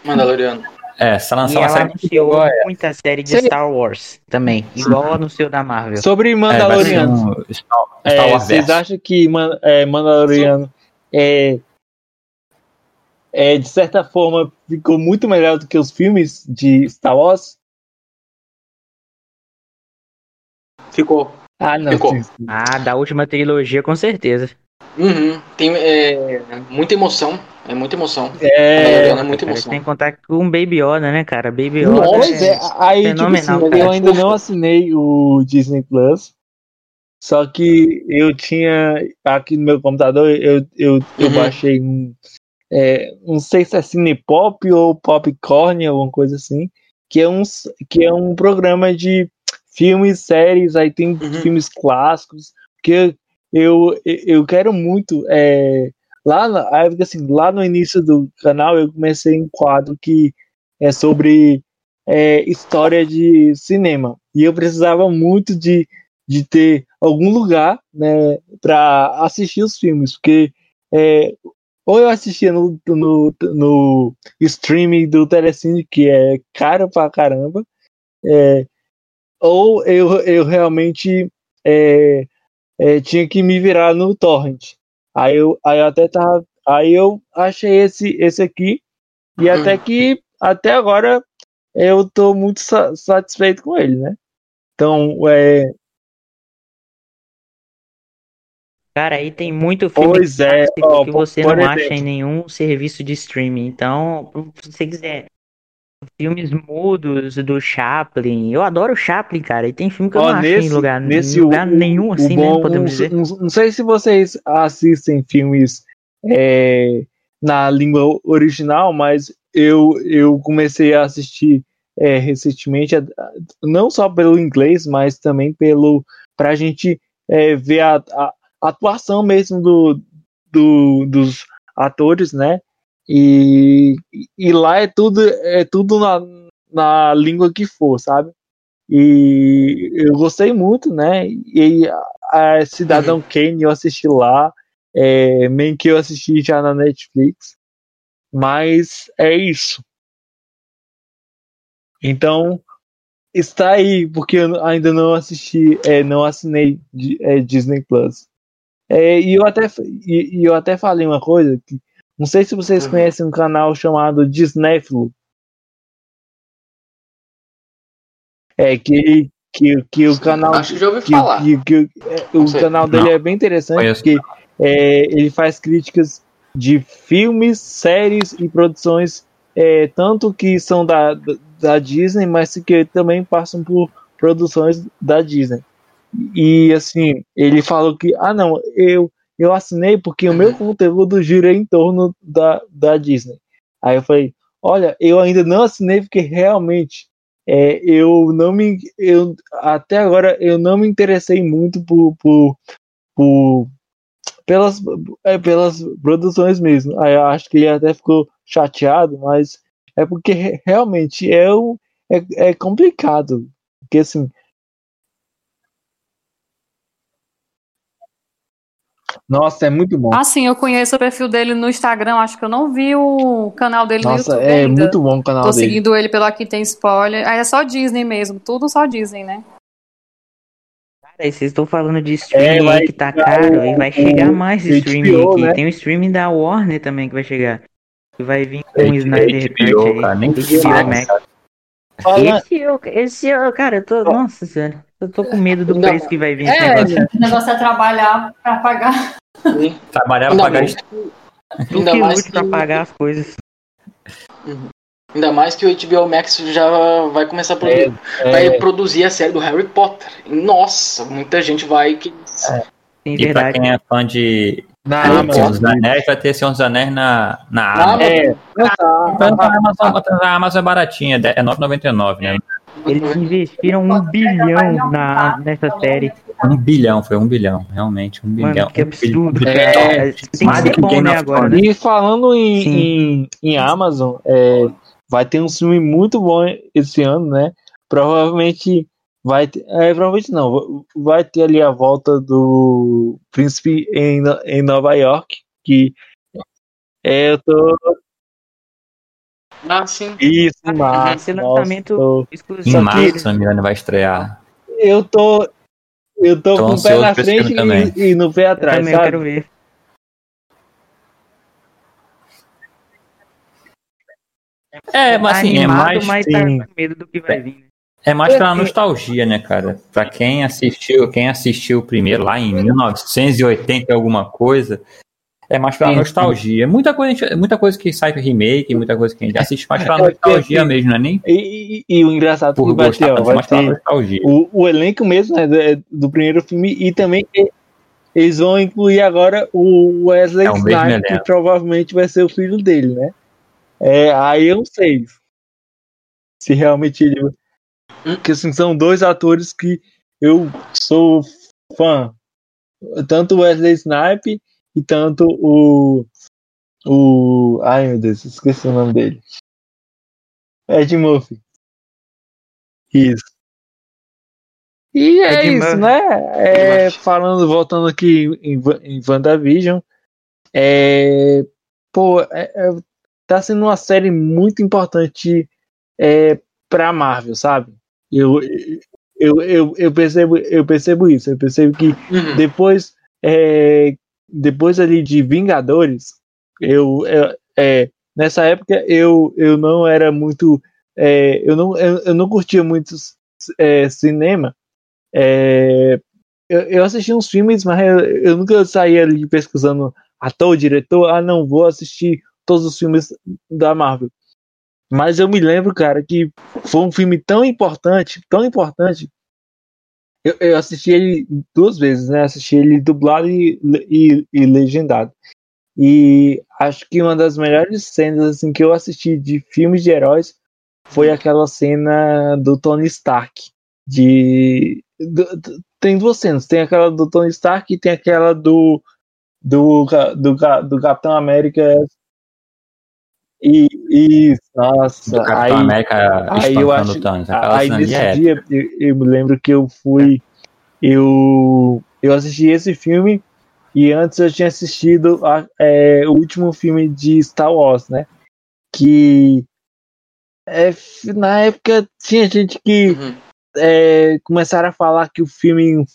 Mandaloriano. É, se ela E lançar uma ela série anunciou igual a essa, muita série de Star Wars também, igual anunciou da Marvel. Sobre é, Mandaloriano. um Star, É, Star Wars vocês acham que Man- é, Mandaloriano é, é, de certa forma, ficou muito melhor do que os filmes de Star Wars? Ficou. Ah, não. Ficou. Ah, da última trilogia, com certeza. Uhum. Tem é, muita emoção. É muita emoção. É, é muita Cara, emoção. sem contar com Baby Yoda, né, cara? Baby Yoda pois é, aí, tipo assim, fenomenal, eu ainda não assinei o Disney Plus. Só que eu tinha aqui no meu computador, eu, eu, eu Uhum. baixei um. é, não sei se é Cinepop ou Popcorn, alguma coisa assim. Que é um, que é um programa de filmes, séries, aí tem Uhum. filmes clássicos. Que eu, eu quero muito. É, lá, assim, lá no início do canal eu comecei um quadro que é sobre é, história de cinema. E eu precisava muito de, de ter algum lugar né, para assistir os filmes, porque é, ou eu assistia no, no, no streaming do Telecine, que é caro pra caramba, é, ou eu, eu realmente é, é, tinha que me virar no torrent. Aí eu, aí eu até tava, aí eu achei esse, esse aqui e até que até agora eu tô muito sa- satisfeito com ele, né? Então, é, Cara, aí tem muito filme Pois é, ó, que você não exemplo. acha em nenhum serviço de streaming. Então, se você quiser filmes mudos do Chaplin, eu adoro o Chaplin, cara. E tem filme que eu ó, não acho nesse, em lugar, nesse lugar o- nenhum, assim, bom, né? Podemos não, dizer. não- não sei se vocês assistem filmes é, na língua original, mas eu, eu comecei a assistir é, recentemente, não só pelo inglês, mas também pelo pra gente é, ver a, a atuação mesmo do, do- dos atores, né? E, e lá é tudo é tudo na, na língua que for, sabe? E eu gostei muito, né? E a, Cidadão Kane eu assisti lá, é, meio que eu assisti já na Netflix, mas é isso. Então está aí, porque eu ainda não assisti, é, não assinei é, Disney Plus. É, e eu até e, e eu até falei uma coisa que não sei se vocês Uhum. conhecem um canal chamado Disneyflu. É que que, que o canal Acho que já ouvi que, falar. que- que- é, o sei. canal dele Não. é bem interessante Conheço. porque é, ele faz críticas de filmes, séries e produções é, tanto que são da, da- da Disney, mas que também passam por produções da Disney. E assim, ele falou que ah não, eu eu assinei porque o meu conteúdo gira em torno da, da Disney. Aí eu falei, olha, eu ainda não assinei porque realmente é, eu não me eu até agora eu não me interessei muito por, por, por pelas é, pelas produções mesmo. Aí eu acho que ele até ficou chateado, mas é porque re- realmente é um, é, é complicado, porque assim Nossa, é muito bom. Ah, sim, eu conheço o perfil dele no Instagram, acho que eu não vi o canal dele Nossa, no YouTube é ainda. muito bom o canal Tô dele. seguindo ele pelo Aqui Tem Spoiler. Aí é só Disney mesmo, tudo só Disney, né? Cara, e vocês estão falando de streaming É, vai aí que tá caro o- e vai chegar mais HBO, streaming aqui. né? Tem o streaming da Warner também que vai chegar. Que vai vir com o HBO, Snyder Cut aí. cara, nem HBO fala, Max. cara. Fala- Esse eu, esse eu, cara, eu tô. Nossa senhora, eu tô com medo do Ainda preço que vai vir esse É, negócio. O negócio é trabalhar pra pagar. Trabalhar pra pagar mais, isso. ainda que mais lute pra que- pagar as coisas. ainda mais que o HBO Max já vai começar a produzir, É, vai produzir a série do Harry Potter. Nossa, muita gente vai que Sim, E pra verdade. quem é fã de na Amazon. dos Anéis, vai ter Senhor dos Anéis na, na Na Amazon. É, Mas a Amazon, a Amazon é baratinha, é 9,99, né? Eles investiram um bilhão na, nessa série. Um bilhão, foi um bilhão, realmente, um bilhão. Mano, que absurdo, É. Tem que mais ser que bom, né, agora, né? E falando em, em, em Amazon, é, vai ter um filme muito bom esse ano, né? Provavelmente vai ter, é, provavelmente não, vai ter ali a volta do Príncipe em, em Nova York, que é, eu tô, Ah, sim. Isso, em Esse março. lançamento Nossa, Em exclusivo. Só março, me engano, vai estrear. eu tô. Eu tô Tô com o pé na frente e, e no pé Eu atrás, também sabe? quero ver. É, mas assim, é Animado, mais, mas tá com medo do que vai vir. né? é mais pela É, é. nostalgia, né, cara? Pra quem assistiu, quem assistiu o primeiro lá em 1980 e alguma coisa, é mais pela Sim, sim. nostalgia. Muita coisa, muita coisa que sai com remake, muita coisa que a gente assiste mais pela É, porque, nostalgia mesmo, não é nem E, e- e o engraçado é por que vai gostar, ter, ó, vai ter nostalgia. o, o elenco mesmo né, do, do primeiro filme e também eles vão incluir agora o Wesley É o mesmo Snipes, que provavelmente vai ser o filho dele, né? É, aí eu não sei se realmente ele. Porque assim, são dois atores que eu sou fã. Tanto o Wesley Snipes e tanto o. O. Ai meu Deus, esqueci o nome dele. Ed Murphy. Isso. E é Ed isso, Murphy. né? É, falando, voltando aqui em, em WandaVision. É, pô, é, é, tá sendo uma série muito importante é, pra Marvel, sabe? Eu, eu, eu, eu, percebo, eu percebo isso. Eu percebo que Uhum. depois é, depois ali de Vingadores eu, eu- é, nessa época eu, eu não era muito é, eu não eu, eu não curtia muito é, cinema. É, eu, eu assisti uns filmes mas eu, eu nunca saía ali pesquisando ator diretor ah não vou assistir todos os filmes da Marvel. Mas eu me lembro cara que foi um filme tão importante tão importante eu, eu assisti ele duas vezes, né? Assisti ele dublado e, e, e legendado. E acho que uma das melhores cenas assim, que eu assisti de filmes de heróis foi aquela cena do Tony Stark. De. do- do- tem duas cenas. Tem aquela do Tony Stark e tem aquela do. Do, do, do Capitão América. E, e nossa, Do Capitão aí, América aí eu acho- Thanos. Aí nesse é dia eu, eu me lembro que eu fui. Eu, eu assisti esse filme e antes eu tinha assistido a- é, o último filme de Star Wars, né? Que é, na época tinha gente que Uhum. é, começaram a falar que o filme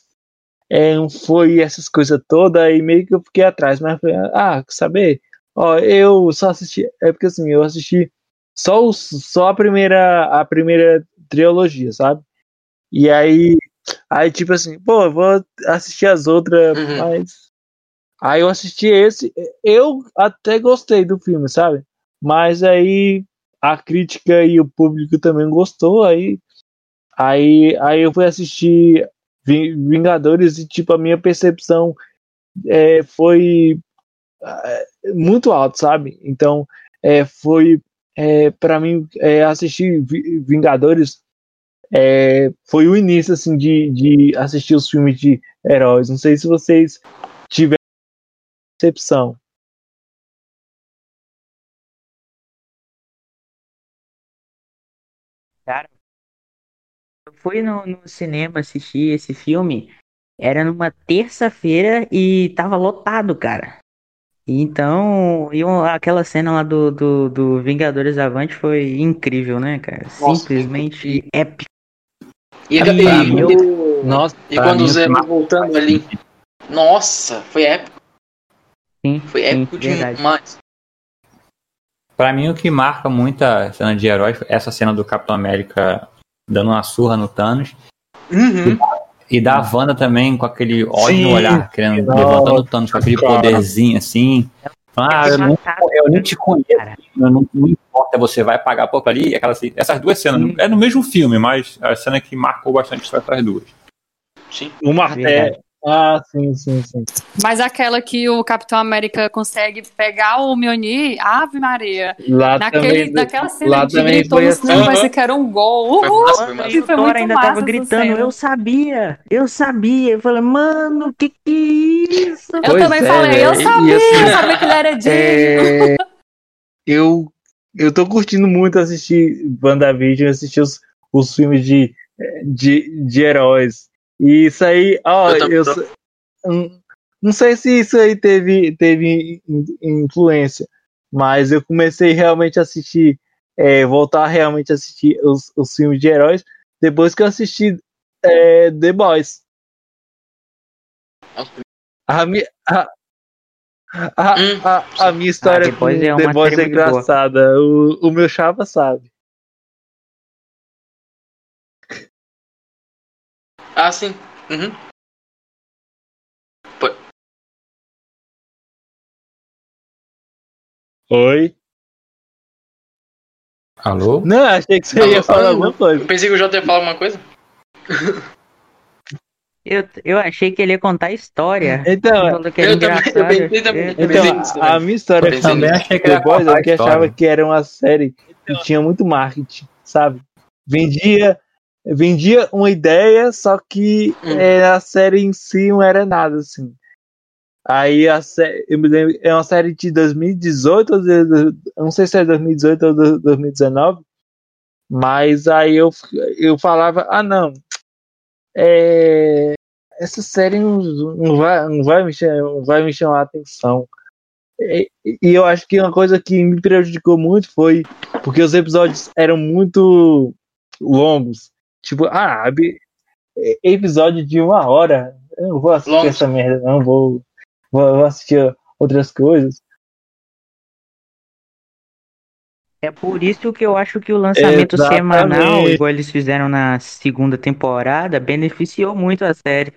é, foi essas coisas todas e meio que eu fiquei atrás, mas eu falei, ah, quer saber? Ó, eu só assisti, é porque assim, eu assisti só, os, só a primeira a primeira trilogia, sabe? E aí, aí tipo assim, pô, eu vou assistir as outras, Uhum. mas aí eu assisti esse, eu até gostei do filme, sabe? Mas aí a crítica e o público também gostou, aí aí aí eu fui assistir Vi- Vingadores e tipo a minha percepção é, foi muito alto, sabe? Então é, foi é, para mim é, assistir Vi- Vingadores é, foi o início assim de, de assistir os filmes de heróis. Não sei se vocês tiveram percepção. Cara, eu fui no, no cinema assistir esse filme, era numa terça-feira e tava lotado, cara. Então, e um- aquela cena lá do, do, do Vingadores Avante foi incrível, né, cara? Nossa, Simplesmente épico. E, Pra e- mim, e- Nossa, e pra quando mim, o o vai voltando ali. Nossa, foi épico. Sim, Foi sim, épico verdade. demais. Pra mim, o que marca muito a cena de herói é essa cena do Capitão América dando uma surra no Thanos. Uhum. E da Wanda também, com aquele ódio Sim. no olhar, querendo Nossa, levantando o Thanos com aquele cara. poderzinho assim. Ah, eu, não, eu nem te conheço, não, não importa, você vai pagar pouco ali. Aquela, essas duas cenas, Sim. é no mesmo filme, mas a cena que marcou bastante foi essas duas. Sim. o martelo. Ah, sim, sim, sim. Mas aquela que o Capitão América consegue pegar o Mjolnir, Ave Maria. Lá Naquele, também, naquela cena lá gente também gritou foi no assim. cinema, Aham. parecia que era um gol. Foi Uhul! massa, foi massa. E Foi muito ainda massa tava gritando, cena. eu sabia, eu sabia. Eu falei, mano, que que é isso? Eu Pois também é, falei, eu sabia, assim, eu sabia que ele era digno. É, eu, eu tô curtindo muito assistir WandaVision, assistir os, os filmes de, de, de heróis. E isso aí, ó, Eu eu, hum, não sei se isso aí teve, teve in- influência, mas eu comecei realmente a assistir é, voltar a realmente assistir os, os filmes de heróis depois que eu assisti é, The Boys. A, mi, a, a, Hum. a, a minha história Ah, The com Boys é The Boys é engraçada. O, o meu chapa sabe. Ah, sim. Uhum. Oi? Alô? Não, achei que você Alô, ia falar alguma coisa. Eu pensei que o Jota ia falar alguma coisa. Eu, eu achei que ele ia contar a história. Então, Eu também, eu pensei também. Eu Eu Então, pensei a minha história Eu Também achei que é a que achava que era uma série que tinha muito marketing, sabe? Vendia, vendia uma ideia, só que Hum. é, a série em si não era nada, assim. Aí a série, eu me lembro, é uma série de 2018, ou de, não sei se é 2018 ou de- 2019, mas aí eu, eu falava, ah não, é, essa série não, não vai, não, vai me chamar, não vai me chamar a atenção. E, e eu acho que uma coisa que me prejudicou muito foi porque os episódios eram muito longos. Tipo, ah, epi- episódio de uma hora. Eu não vou assistir essa merda, não. Vou, vou, vou assistir outras coisas. É por isso que eu acho que o lançamento Exatamente. semanal, igual eles fizeram na segunda temporada, beneficiou muito a série.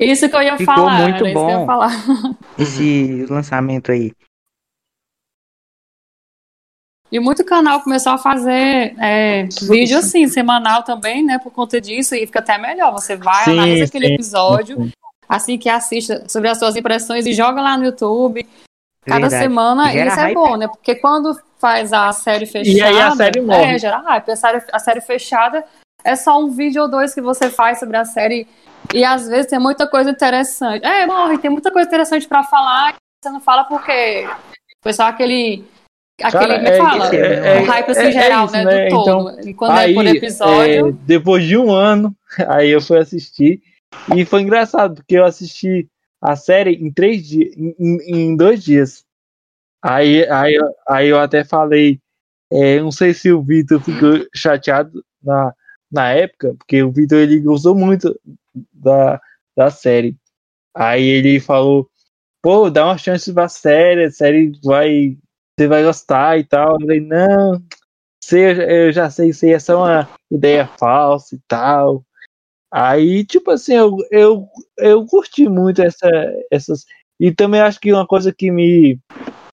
Isso que eu ia Ficou falar. muito era isso que eu ia bom. falar. Esse lançamento aí. E muito canal começou a fazer é, vídeo assim, semanal também, né? Por conta disso, e fica até melhor. Você vai, Sim, analisa aquele sim, episódio, sim. assim que assista sobre as suas impressões e joga lá no YouTube. Cada Verdade. semana, Gera isso é hype. bom, né? Porque quando faz a série fechada. E aí a série morre. É, gera hype. A série, a série fechada é só um vídeo ou dois que você faz sobre a série. E às vezes tem muita coisa interessante. É, morre, tem muita coisa interessante pra falar. Você não fala porque foi só aquele. Aquele, Cara, é fala? é- o hype assim, é- é geral, isso, né? né? Do todo. e quando aí, é por episódio. é, depois de um ano, aí eu fui assistir. E foi engraçado, porque eu assisti a série em três dias, em, em- dois dias. Aí, aí, eu- aí eu até falei, é, não sei se o Vitor ficou chateado na, na época, porque o Vitor ele gostou muito da, da série. Aí ele falou, pô, dá uma chance pra série, a série vai. Você vai gostar e tal. Eu falei, não, sei, eu já sei, isso aí é uma ideia falsa e tal. Aí, tipo assim, eu, eu, eu curti muito essa, essas. E também acho que uma coisa que me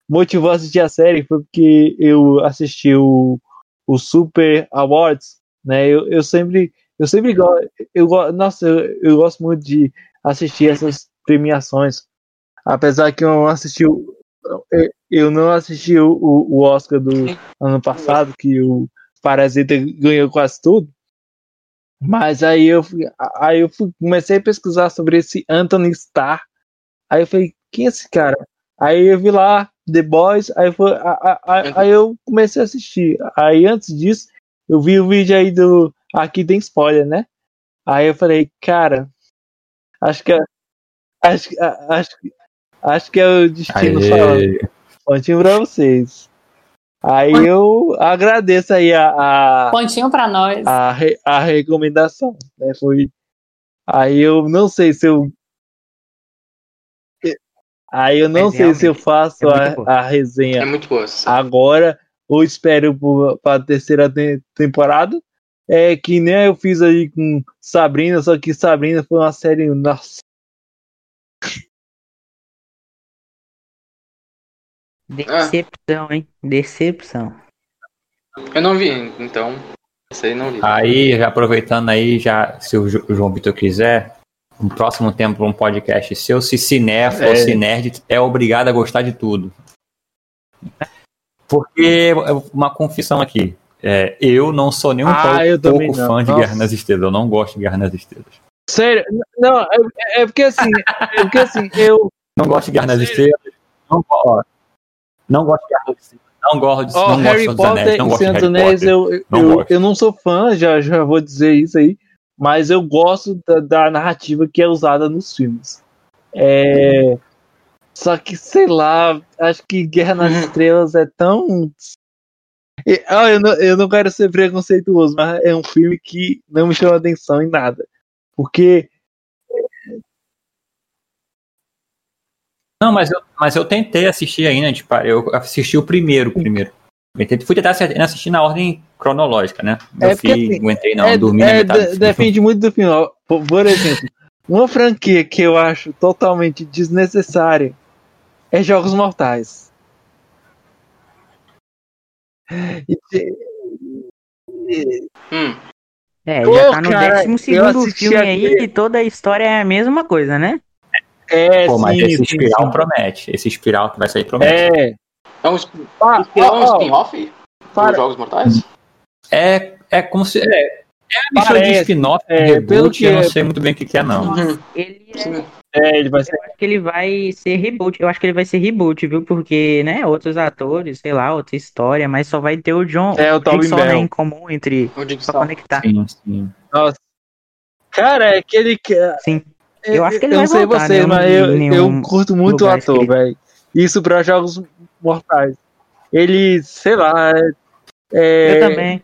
motivou a assistir a série foi porque eu assisti o, o Super Awards, né? Eu, eu sempre, eu sempre gosto, eu, nossa, eu, eu gosto muito de assistir essas premiações. Apesar que eu não assisti eu- eu não assisti o, o o Oscar do ano passado, que o Parasita ganhou quase tudo. Mas aí eu, fui- aí eu fui- comecei a pesquisar sobre esse Anthony Starr. Aí eu falei, quem é esse cara? Aí eu vi lá The Boys, aí, foi, a- a- a- aí eu comecei a assistir. Aí antes disso, eu vi o vídeo aí do. Aqui tem spoiler, né? Aí eu falei, cara, acho que é. Acho, acho, acho que é o destino falando. Pontinho pra vocês. Aí eu agradeço aí a, a, Pontinho pra nós. a, re- a recomendação. Né? Foi. Aí eu não sei se eu. Aí eu não Mas sei se eu faço é a, a resenha É muito boa. agora ou espero para a terceira te- temporada. É que nem eu fiz aí com Sabrina, só que Sabrina foi uma série. Nossa. Decepção, hein? Decepção. Eu não vi, então. Essa aí não vi. Aí, já aproveitando aí, já, se o João Vitor quiser, no próximo tempo um podcast seu, se cinéfilo É. ou cinerd é obrigado a gostar de tudo. Porque, é uma confissão aqui, é, eu não sou nem um Ah, pouco, pouco fã de Nossa. Guerra nas Estrelas, eu não gosto de Guerra nas Estrelas. Sério? Não, é, é porque assim. É porque assim, eu. Não gosto de Guerra nas Estrelas, não, ó, não gosto de nas Estrelas, não gosto de Ó, não gosto Harry dos Potter Anéis, não e gosto de Senhor Harry Anéis, Potter. eu, eu, Não eu, gosto. eu não sou fã, já, já vou dizer isso aí, mas eu gosto da, da narrativa que é usada nos filmes. É, só que, sei lá, acho que Guerra nas Uhum. Estrelas é tão E, eu, não, eu não quero ser preconceituoso, mas é um filme que não me chama atenção em nada. Porque. Não, mas eu, mas eu tentei assistir ainda, tipo, eu assisti o primeiro primeiro. Eu tentei, fui tentar assi- assistir na ordem cronológica, né? Eu É fui, assim, aguentei não, é, dormi na é, metade. do de- filme. depende muito do final. Por, por exemplo, uma franquia que eu acho totalmente desnecessária é Jogos Mortais. E- e- Hum. É, Pô, já tá no cara, décimo eu segundo assisti filme aí e toda a história é a mesma coisa, né? É, Pô, mas sim, esse sim, espiral sim. promete. Esse espiral que vai sair promete. É. É um, sp- Ah, espiral é um spin-off para- dos Jogos Mortais? É, é como se. É, é a mistura de Parece, spin-off, é, reboot, pelo que eu não é- sei muito bem o que, que é, não. Uhum. Ele é, Sim. É, ele vai ser. eu acho que ele vai ser reboot. Eu acho que ele vai ser reboot, viu? Porque, né, outros atores, sei lá, outra história, mas só vai ter o John. É, o Tobin só, né, Bell. em comum entre. O Pra conectar. Sim, sim. Nossa. Cara, é que ele quer. Sim. Eu acho que ele eu vai não sei voltar, vocês, né? mas eu, curto muito o ator, velho. Isso pra jogos mortais. Ele, sei lá. É, Eu também.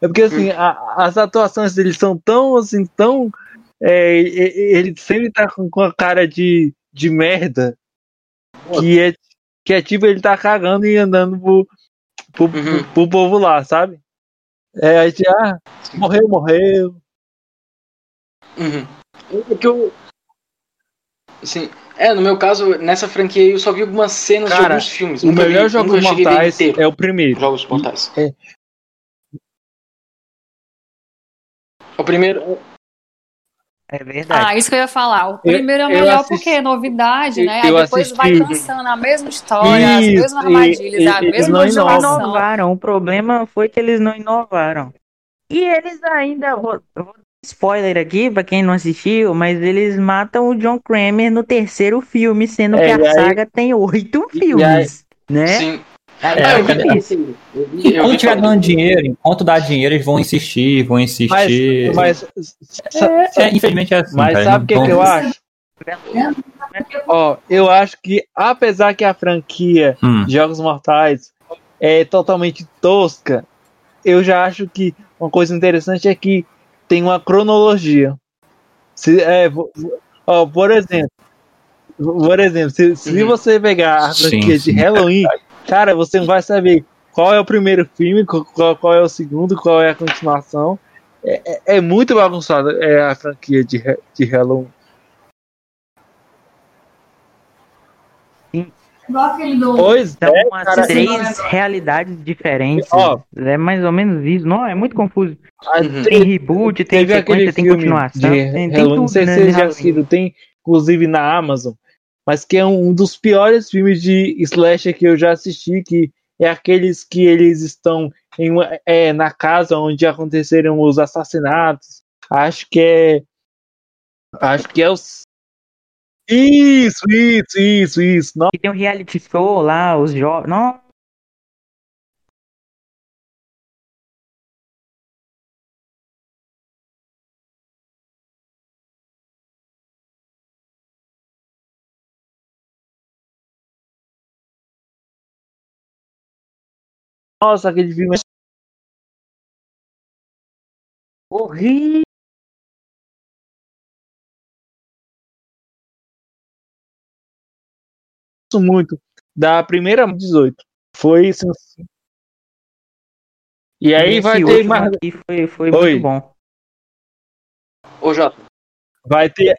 é porque assim, a- as atuações dele são tão assim, tão. é, ele sempre tá com, com a cara de, de merda. Que é, que é tipo, ele tá cagando e andando pro, pro, Uhum. pro povo lá, sabe? É, aí, tipo, ah, morreu, morreu. Uhum. É que eu... Sim. É, no meu caso, nessa franquia eu só vi algumas cenas de Cara, alguns filmes. O melhor vi, jogo mortais é o primeiro. Jogos Mortais. É. O primeiro. É verdade. Ah, isso que eu ia falar. O primeiro é o eu melhor assisti- porque é novidade, né? eu Aí depois vai assisti- cansando a mesma história, as Isso, mesmas armadilhas, e- a mesma não Eles não inovam. jogação. inovaram. O problema foi que eles não inovaram. E eles ainda. Vou, vou spoiler aqui pra quem não assistiu, mas eles matam o John Kramer no terceiro filme, sendo É, que a aí- saga tem oito filmes. Né? Sim. Aí É, eu vi, eu Enquanto falando. dando dinheiro, enquanto dá dinheiro, eles vão insistir, vão Mas, insistir. mas, sa- É, infelizmente é assim. mas cara, sabe o que, que eu acho? Ó, eu acho que apesar que a franquia Hum, Jogos Mortais é totalmente tosca, eu já acho que uma coisa interessante é que tem uma cronologia. Se, é, ó, por exemplo, por exemplo, se, se Uhum. você pegar a franquia sim, de Halloween, cara, você não vai saber qual é o primeiro filme, qual, qual- é o segundo, qual é a continuação. É, é- é muito bagunçado é, a franquia de, de Halloween. Pois São é, umas cara, três realidades diferentes. Ó. É mais ou menos isso. Não, é muito confuso. Uhum. Tem reboot, tem aquele sequência, tem continuação. de Tem, tem Halloween, não tudo, sei né, se vocês já assistiram, tem inclusive na Amazon, mas que é um dos piores filmes de slasher que eu já assisti, que é aqueles que eles estão em uma- é, na casa onde aconteceram os assassinatos. Acho que é. Acho que é os. Isso, isso, isso, isso. Nossa, E tem um reality show lá, os jovens. Não, nossa, aquele filme é horrível. Muito. Da primeira 18. Foi isso. E aí Esse vai ter mais. aqui foi, foi Oi. muito bom. Ô, Jota. Vai ter.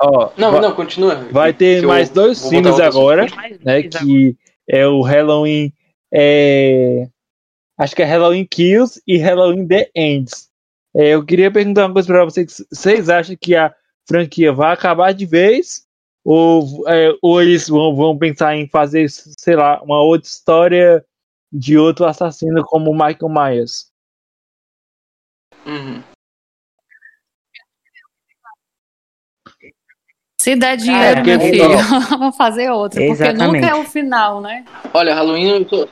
Ó, Não, vai, não, continua. vai ter Que eu mais dois vou filmes agora, mais né? Que é o Halloween. É... Acho que é Halloween Kills e Halloween The Ends. É, eu queria perguntar uma coisa pra vocês. Vocês acham que a franquia vai acabar de vez? Ou, é, ou eles vão, vão pensar em fazer, sei lá, uma outra história de outro assassino como o Michael Myers? Uhum. Se der dinheiro, porque- meu filho, vamos fazer outro. Porque Exatamente. nunca é o final, né? Olha, Halloween. eu tô-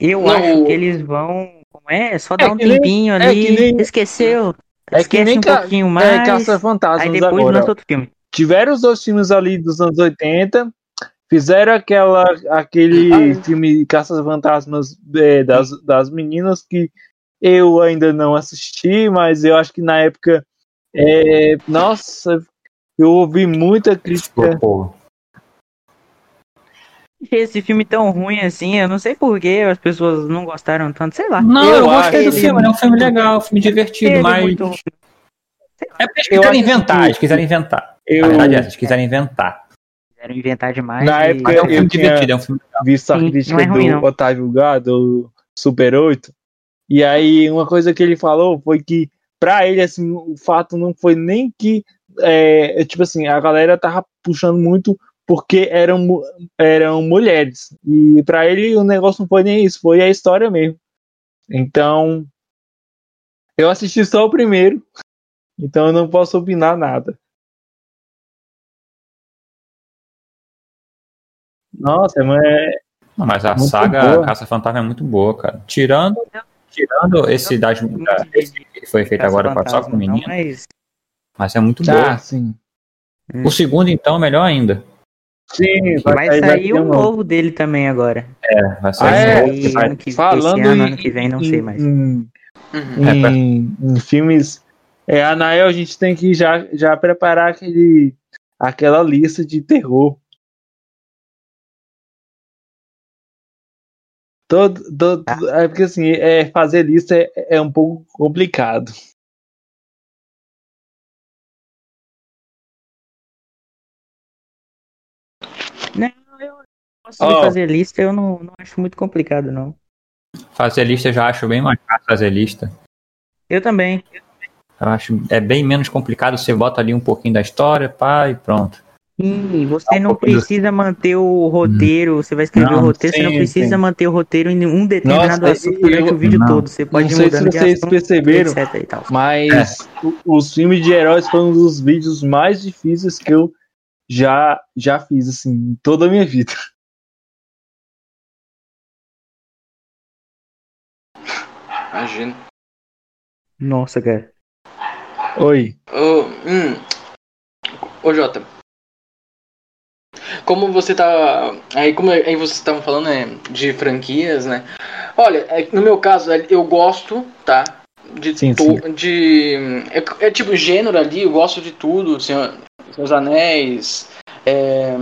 Eu Não, acho que eles vão. Como é? Só É dar um que nem- tempinho é ali. que nem- Esqueceu. É que nem um ca- pouquinho É, mais. Caça Fantasmas aí depois agora. lança outro filme. tiveram os dois filmes ali dos anos 80, Fizeram aquela, aquele filme Caças Fantasmas é, das, das meninas que eu ainda não assisti, mas eu acho que na época. É, nossa, eu ouvi muita crítica. Pô, Esse filme tão ruim assim, eu não sei por que as pessoas não gostaram tanto, sei lá. Não, eu, Eu gostei do acho filme, é um filme legal, um filme divertido, Ele é mas. muito. É porque eles quiseram inventar, eles quiseram inventar. Eu, A verdade é eles quiseram inventar. Quiseram inventar demais. Na e- época é um eu filme tinha- divertido, é um filme legal. visto a Sim, crítica é ruim, do não. Otávio Gá, do Super 8. E aí, uma coisa que ele falou foi que, pra ele, assim, o fato não foi nem que, é, é, tipo assim, a galera tava puxando muito porque eram, eram mulheres. E pra ele, o negócio não foi nem isso, foi a história mesmo. Então, eu assisti só o primeiro, então eu não posso opinar nada. Nossa, mas Não, mas a Muito saga boa. Caça Fantasma é muito boa, cara. Tirando, tirando esse, das, esse que foi feito agora com- só com menino, mas... mas é muito ah, boa. sim. O segundo, então, melhor ainda. Sim, Vai sair ter um um novo dele também agora. É, vai ser Ah, é? um novo que vai- Falando esse ano, em, ano que vem, não sei mais. Em, Uhum. É, pra- em- em filmes, é, a Nael, a gente tem que já, já preparar aquele, aquela lista de terror. Todo, todo, é porque assim, é, fazer lista é, é um pouco complicado. Posso Ó. fazer lista, eu não, não acho muito complicado, não. Fazer lista eu já acho bem mais fácil fazer lista. Eu também. Eu acho é bem menos complicado, você bota ali um pouquinho da história, pá, e pronto. E você um não do- precisa manter o roteiro, você vai escrever Não, o roteiro, você não sim, precisa sim. manter o roteiro em um determinado Nossa, assunto durante eu- o vídeo não. todo. Você pode Não sei se vocês assunto, perceberam. Mas o- os filmes de heróis foram um dos vídeos mais difíceis que eu já, já fiz, assim, em toda a minha vida. Imagino. Nossa, cara. Oi. Ô, hum. Ô Jota. Como você tá. Aí como aí vocês estavam falando né, de franquias, né? Olha, é, no meu caso, é, eu gosto, tá? De. Sim, to- de é, é tipo gênero ali, eu gosto de tudo. Senhor, dos Anéis, é,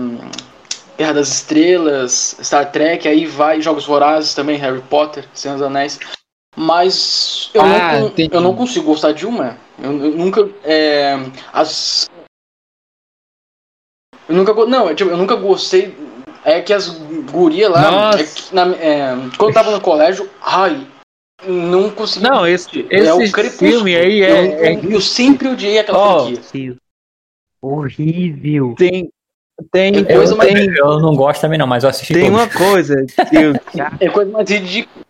Guerra das Estrelas, Star Trek, aí vai Jogos Vorazes também, Harry Potter, Senhor dos Anéis. Mas eu, Ah, não, entendi. eu não consigo gostar de uma. Eu, eu nunca. é, as. Eu nunca. Não, é tipo, eu nunca gostei. É que as gurias lá. É que na- é, quando eu tava no colégio, ai. Não consegui. Não, esse, é o esse Crepúsculo. filme aí é, eu, é- eu sempre odiei aquela Ó, franquia. Horrível. tem tem Tem coisa eu- mais- tem, Eu não gosto também não, mas eu assisti tem todos. uma coisa que eu, É coisa mais ridícula.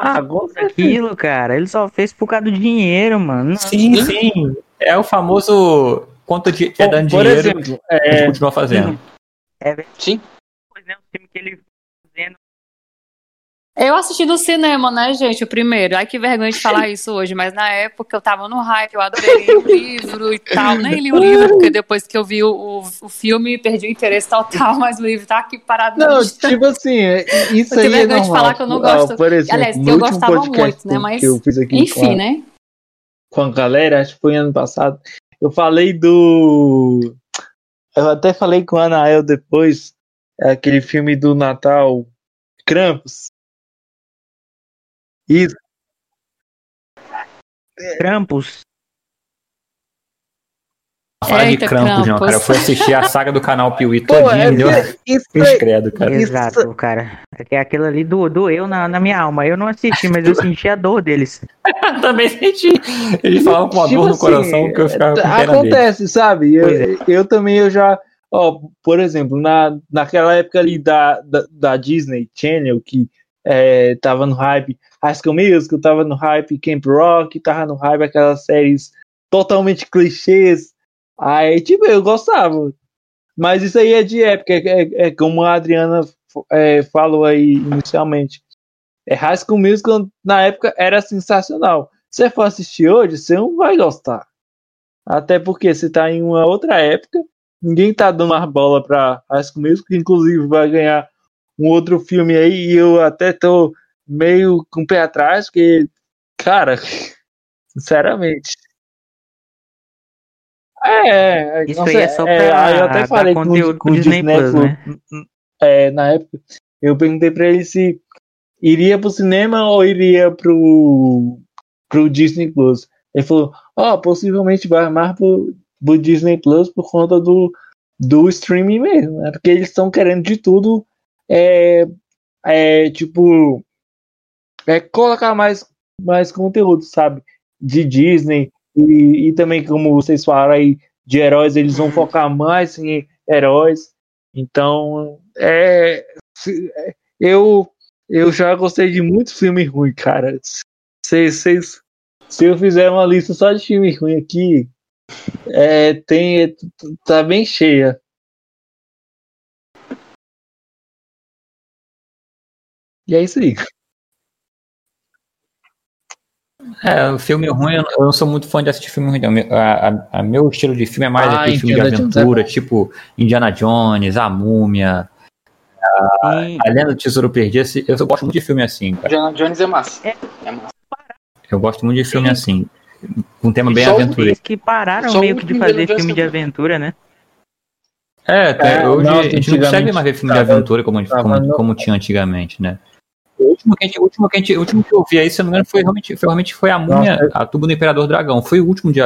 Ah, com certeza. daquilo, cara. Ele só fez por causa do dinheiro, mano. Não, Sim, sim. É o famoso quanto de, é dando por dinheiro, exemplo, a gente é, continua fazendo. Sim. Pois é, o filme que ele. Eu assisti no cinema, né, gente? O primeiro. Ai, que vergonha de falar isso hoje, mas na época eu tava no hype, eu adorei o livro e tal. Nem li o livro, porque depois que eu vi o, o, o filme, perdi o interesse total, mas o livro tá aqui parado não, tipo assim, é- isso Eu tenho aí é vergonha de falar que eu não Ah, gosto. Por exemplo, Aliás, que no eu gostava muito, né, mas- que eu fiz aqui com a- Enfim, né? com a galera, acho que foi ano passado, eu falei do. Eu até falei com a Anael depois, aquele filme do Natal, Krampus. Isso, Krampus. Falar de Eita, Krampus, não, cara. Eu fui assistir a saga do canal Piuí pô, todinho, é, me deu aí, credo, cara. Exato, cara. É aquilo ali do, doeu na, na minha alma. Eu não assisti, mas eu senti a dor deles. também senti. Eles falavam com uma Tipo dor no assim, coração que eu ficava com pena deles. Acontece, sabe? Eu, é. eu também eu já, ó, por exemplo, na, naquela época ali da, da, da Disney Channel, que é, tava no hype, High School Musical, tava no hype Camp Rock, tava no hype aquelas séries totalmente clichês. Aí, tipo, eu gostava. Mas isso aí é de época, é, é- é como a Adriana é, falou aí inicialmente. É, High School Musical na época era sensacional. Se você for assistir hoje, você não vai gostar. Até porque você tá em uma outra época ninguém tá dando mais bola pra High School Musical, que inclusive vai ganhar um outro filme aí, e eu até tô meio com o pé atrás, porque, cara, sinceramente. É, é Isso não aí é só é, pra aí eu até falei com, com o Disney Plus, falou, né? é, na época, eu perguntei pra ele se iria pro cinema ou iria pro, pro Disney Plus. Ele falou, ó, possivelmente vai mais pro, pro Disney Plus por conta do, do streaming mesmo, né? Porque eles estão querendo de tudo, é, é tipo, é colocar mais, mais conteúdo, sabe? De Disney e, e também, como vocês falaram aí, de heróis, eles vão focar mais em heróis. Então, é, é, eu, eu já gostei de muitos filmes ruins, cara. Se, se, se eu fizer uma lista só de filmes ruins aqui, é, tem, tá bem cheia. E é isso aí. É, o filme ruim, eu eu não sou muito fã de assistir filme ruim. não. Meu- A, a- a meu estilo de filme é mais Ah, aquele filme de Indiana Jones é aventura, tipo Indiana Jones, A Múmia, Sim. A Lenda do Tesouro Perdido. Esse- Eu gosto muito de filme assim, cara. John Jones é massa. É. É massa. Eu gosto muito de filme assim. Com um tema bem aventureiro. Que pararam Só meio que de Indiana fazer filme de aventura, né? É, É, hoje não, a gente não consegue mais ver filme de tava- aventura como, como, no- como tinha antigamente, né? O último que, a gente, o último que, a gente, o último que eu vi aí, se eu não me engano, foi realmente, foi, realmente foi a múmia, Nossa. a tubo do Imperador Dragão. Foi o último de,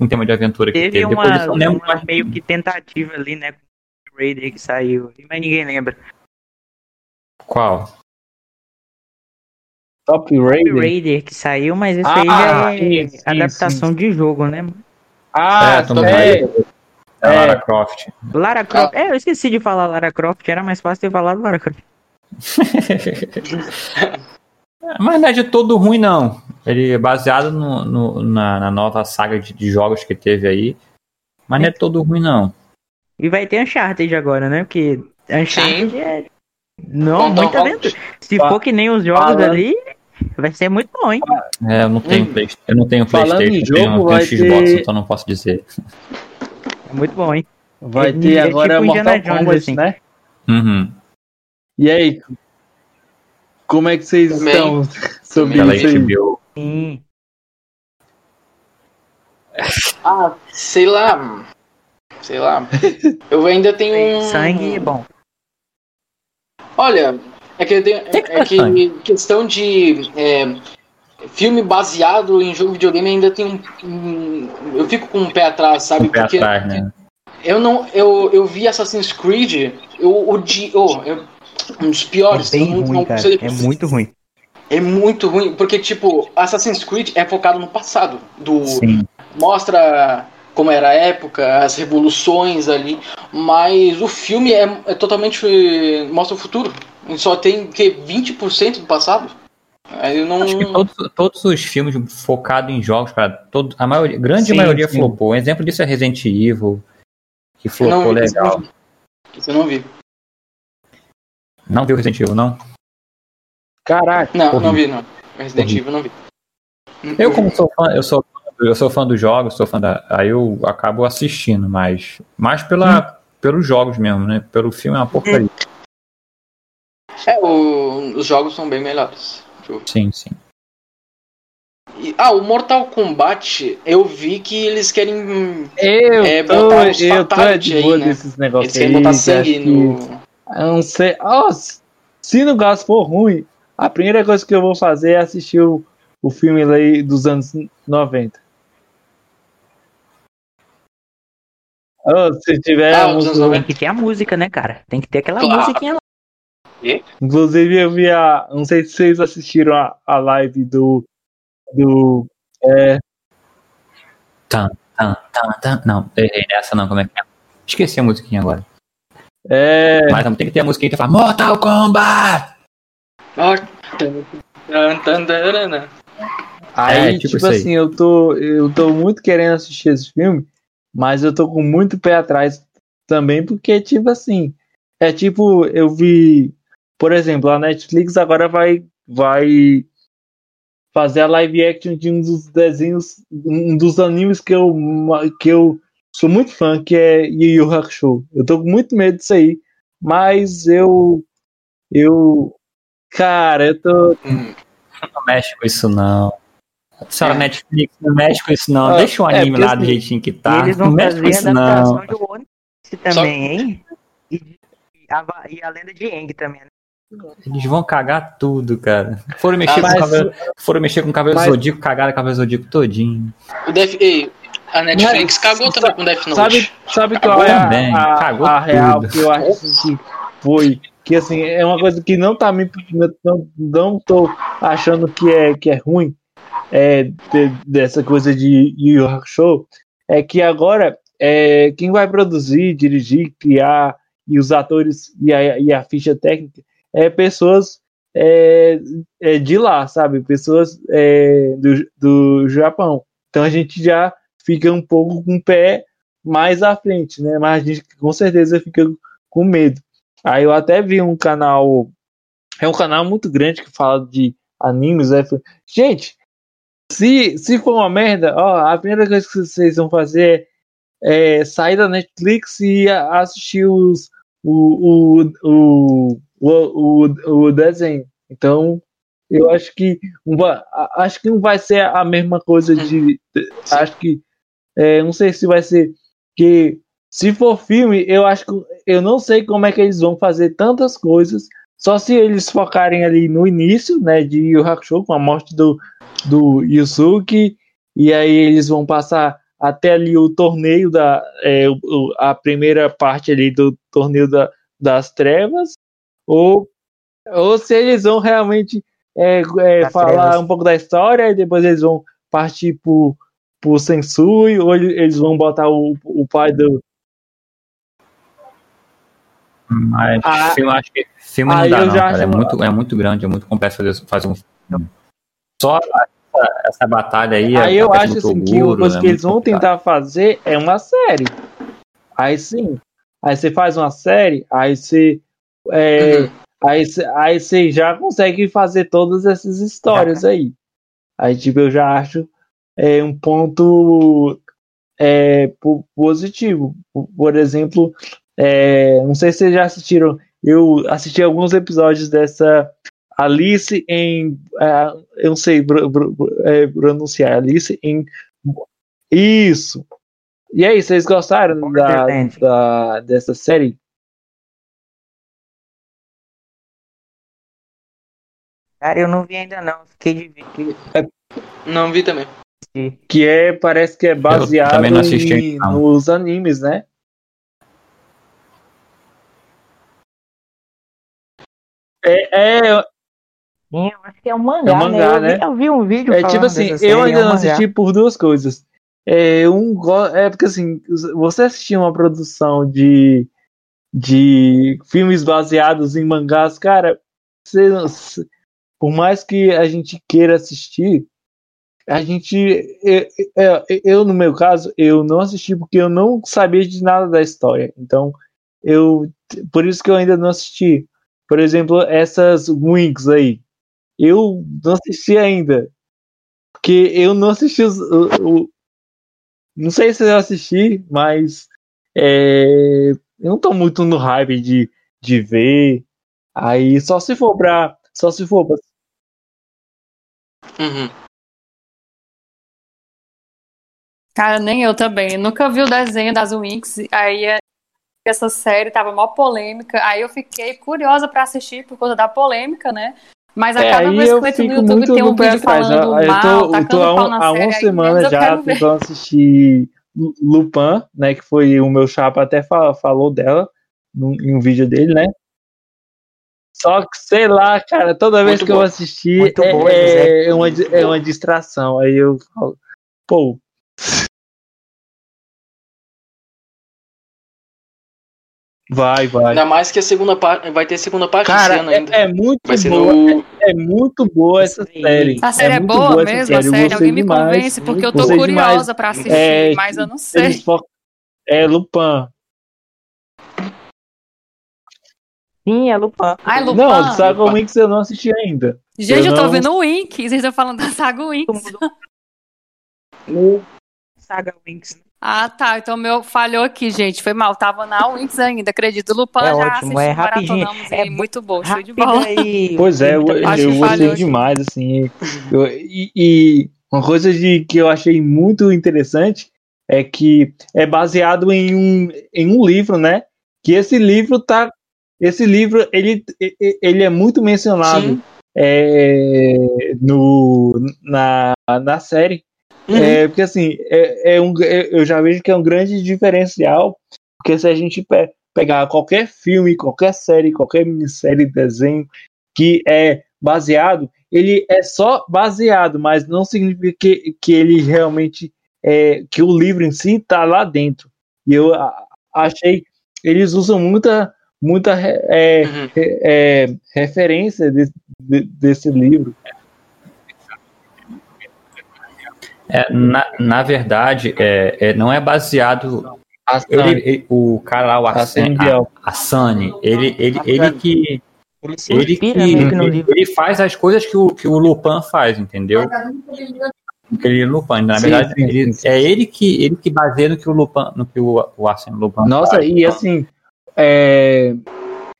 um tema de aventura que Teve teve. uma, uma mais. meio que tentativa ali, né? Com o Raider que saiu, mas ninguém lembra. Qual? Top O Raider. Raider que saiu, mas isso Ah, aí já é sim, sim, adaptação de jogo, né? Ah, é, Tomb é, Raider. A é. Lara Croft. Lara Croft. É, eu esqueci de falar Lara Croft, era mais fácil ter falado Lara Croft. Mas não é de todo ruim, não. Ele é baseado no, no- na, na nova saga de, de jogos que teve aí. Mas não é todo ruim, não. E vai ter Uncharted agora, né? Porque Uncharted é. Não, Conta muita aventura. Se for que nem os jogos falando- ali, vai ser muito bom, hein? É, eu não tenho, Hum. Play- eu não tenho Falando Playstation, eu tenho, jogo, eu tenho vai Xbox, ter- então não posso dizer. É muito bom, hein? Vai É- ter é agora tipo Mortal Indiana Jones, Kombat, assim. né? Uhum. E aí? Como é que vocês Também. estão sobre Pela isso aí? HBO. Sim. Ah, sei lá. Sei lá. Eu ainda tenho um. Sangue é bom. Olha, é que, tenho- é que questão de é, filme baseado em jogo de videogame ainda tem um, um- Eu fico com um pé atrás, sabe? Com o pé Porque atrás, né? eu não. Eu, eu vi Assassin's Creed, eu odi. Oh, eu- um dos É piores. eu bem ruim, cara. É muito ruim. É muito ruim, porque, tipo, Assassin's Creed é focado no passado. Do, Sim. mostra como era a época, as revoluções ali, mas o filme é, é totalmente. mostra o futuro. E só tem que 20% do passado. Aí eu não. Acho que todos, todos os filmes focados em jogos, cara, todo, a maioria, grande Sim, maioria sim. flopou. Um exemplo disso é Resident Evil, que flopou legal. Isso eu não vi. Não viu Resident Evil, não? Caraca, Não, Horrível. não vi, não. Resident. Evil não vi. Eu, como sou fã, eu sou, eu sou fã dos jogos, sou fã da. Aí eu acabo assistindo, mas. Mais pela, pelos jogos mesmo, né? Pelo filme é uma porcaria. É, o- os jogos são bem melhores. Sim, sim. E- ah, o Mortal Kombat, eu vi que eles querem. eu É, tô, botar uns eu tô fatality de boa aí, né? desses Eles negócios querem aí. botar que sangue no. Eu não sei. Ó, se no caso for ruim, a primeira coisa que eu vou fazer é assistir o, o filme aí dos anos 90. Ô, se tiver. Ah, a música- anos 90. Tem que ter a música, né, cara? Tem que ter aquela Claro. musiquinha lá. Inclusive, eu vi a. Não sei se vocês assistiram a, a live do. Do. É, Tan, tan, tan. Não, errei nessa não, como é que é? Esqueci a musiquinha agora. É, Mas tem que ter a musiquinha que fala Mortal Kombat! Ah. Aí, É, tipo tipo, assim, eu tô, eu tô muito querendo assistir esse filme, mas eu tô com muito pé atrás também, porque, tipo assim, é tipo, eu vi, por exemplo, a Netflix agora vai, vai fazer a live action de um dos desenhos, um dos animes que eu, que eu sou muito fã, que é Yu Yu Hakusho. Eu tô com muito medo disso aí, mas eu. Eu. Cara, eu tô. Não mexe com isso, não. Senhora É. Netflix, não mexe com isso, não. Ah, Deixa o é, anime porque lá do jeitinho que tá. eles Não vão mexe com isso, não. de One também, hein? E, e a, e a lenda de Aang também, né? Eles vão cagar tudo, cara. Foram mexer, com, o mas- cabelo, foram mexer com o cabelo mas- Zodíaco, cagaram o cabelo Zodíaco todinho. O Death, ei, a Netflix Mas, cagou também com Death Note. Sabe, sabe qual é a, a- cagou a real que eu acho que foi? Que assim, é uma coisa que não tá me. Não, não tô achando que é, que é ruim é, de- dessa coisa de Yu Yu Hakusho. É que agora é, quem vai produzir, dirigir, criar e os atores e a, e a ficha técnica é pessoas é, é, de lá, sabe? Pessoas é, do, do Japão. Então a gente já fica um pouco com o pé mais à frente, né? Mas a gente com certeza fica com medo. Aí eu até vi um canal, é um canal muito grande que fala de animes, né? Gente, se, se for uma merda, ó, a primeira coisa que vocês vão fazer é sair da Netflix e assistir os, o, o, o, o, o, o desenho. Então, eu acho que acho que não vai ser a mesma coisa de. de- acho que. É, não sei se vai ser. Que se for filme, eu acho que. Eu não sei como é que eles vão fazer tantas coisas. Só se eles focarem ali no início, né, de Yu Hakusho, com a morte do, do Yusuke, e aí eles vão passar até ali o torneio da é, a primeira parte ali do torneio da, das trevas, ou, ou se eles vão realmente é, é, falar trevas. um pouco da história e depois eles vão partir pro, pro Sensui, ou ele- eles vão botar o, o pai do. Mas Ah, filme, acho que filme não dá, eu não, já cara. É muito, é muito grande, é muito complexo fazer, fazer um filme. Só essa, essa batalha aí. Aí a eu acho assim, que uma coisa é que eles vão complicado. tentar fazer é uma série. Aí sim. Aí você faz uma série, aí você. é, Uhum. aí, aí você já consegue fazer todas essas histórias aí. Aí, tipo, eu já acho é, um ponto é, po- positivo. Por, exemplo, é, não sei se vocês já assistiram. Eu assisti alguns episódios dessa Alice em. ah, eu não sei bro- bro- é, pronunciar. Alice em. Isso! E aí, vocês gostaram da, da, dessa série? Cara, eu não vi ainda não. Fiquei de ver. Não vi também. Que é, parece que é baseado também não assisti, em- não. nos animes, né? É, é, Sim, eu acho que é um mangá, É um mangá, né? Eu, vi, né? eu vi um vídeo É tipo assim, série, eu ainda é um não mangá. assisti por duas coisas. É, um, é porque assim, você assistir uma produção de, de filmes baseados em mangás, cara, você- por mais que a gente queira assistir, a gente. Eu, eu- eu, no meu caso, eu não assisti porque eu não sabia de nada da história. Então, eu. Por isso que eu ainda não assisti. Por exemplo, essas Wings aí. Eu não assisti ainda. Porque eu não assisti os. O, o- não sei se eu assisti, mas. é, eu não tô muito no hype de, de ver. Aí só se for pra. Só se for pra. Uhum. Cara, nem eu também. Nunca vi o desenho das Winx. Aí é- essa série tava mó polêmica. Aí eu fiquei curiosa pra assistir por conta da polêmica, né? Mas a É, cada vez que eu eu entro no fico YouTube muito tem um vídeo atrás. falando Eu mal, tô, eu tacando tô há, pau um- na há série. uma semana eu já tentando assistir Lu- Lupin, né? Que foi o meu chapa até fa- falou dela num- em um vídeo dele, né? Só que, sei lá, cara, toda vez Muito que eu boa. assistir Muito é, boa, é, é uma, é uma distração. Aí eu falo, pô. Vai, vai. Ainda mais que a segunda parte. Vai ter segunda parte esse Cara, ano ainda. é, é muito boa. no. É muito boa essa aí. série. A série é, muito boa essa mesmo, a série. Alguém me demais. convence, porque eu tô curiosa demais. pra assistir, É, mas eu não sei. É Lupin. Sim, é Lupin. Ai, Lupin. Não, Saga Winx eu não assisti ainda. Gente, eu eu tô não- vendo o Wink. Vocês estão falando da Saga Winx. Saga Winx. Ah, tá. Então meu falhou aqui, gente. Foi mal. Tava na Winx ainda, acredito. O Lupin É já ótimo, assistiu, é rapidinho. É muito bom, show de bola. e- Pois é, eu, eu que gostei demais, assim. Eu- e, e uma coisa de, que eu achei muito interessante é que é baseado em um, em um livro, né? Que esse livro tá. Esse livro, ele, ele é muito mencionado é, no, na, na série. Uhum. É, porque assim, é, é um, é- eu já vejo que é um grande diferencial, porque se a gente pe- pegar qualquer filme, qualquer série, qualquer minissérie, desenho que é baseado, ele é só baseado, mas não significa que, que ele realmente é, que o livro em si está lá dentro. E eu achei eles usam muita muita é, Uhum. é, referência de- de- desse livro. É, na, na verdade, é, é, não é baseado. Ele, ele- o cara lá, o a Arsene, Biel. a, a Sunny, ele, ele, ele que. Ele Ele, que livro. ele faz as coisas que o, que o Lupin faz, entendeu? Aquele Lupin, na Sim, verdade, sim, ele- sim, sim. é ele que, ele que baseia no que o Lupin, no que o, o Arsene Lupin Nossa, faz. e assim, é,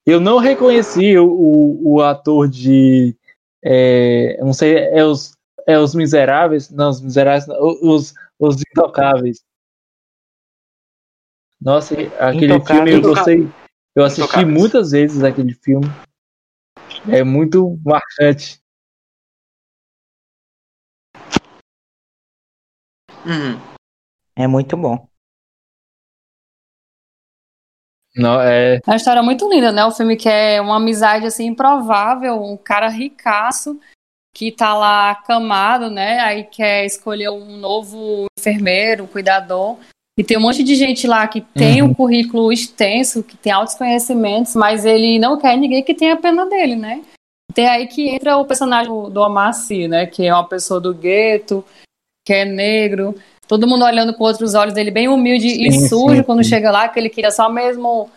eu não reconheci o, o, o ator de. é, não sei, é os, é os Miseráveis? Não, os Miseráveis, não, os, os Intocáveis. Nossa, aquele Intocáveis. filme eu gostei. Eu assisti Intocáveis. muitas vezes aquele filme. É muito marcante. Uhum. É muito bom. Não, é, É uma história muito linda, né? O filme que é uma amizade assim improvável, um cara ricaço que tá lá acamado, né? Aí quer escolher um novo enfermeiro, um cuidador. E tem um monte de gente lá que tem Uhum. um currículo extenso, que tem altos conhecimentos, mas ele não quer ninguém que tenha pena dele, né? Tem aí que entra o personagem do Sy, né? Que é uma pessoa do gueto, que é negro. Todo mundo olhando com outros olhos dele, bem humilde e Sim, sujo sim, quando sim. chega lá, que ele queria só mesmo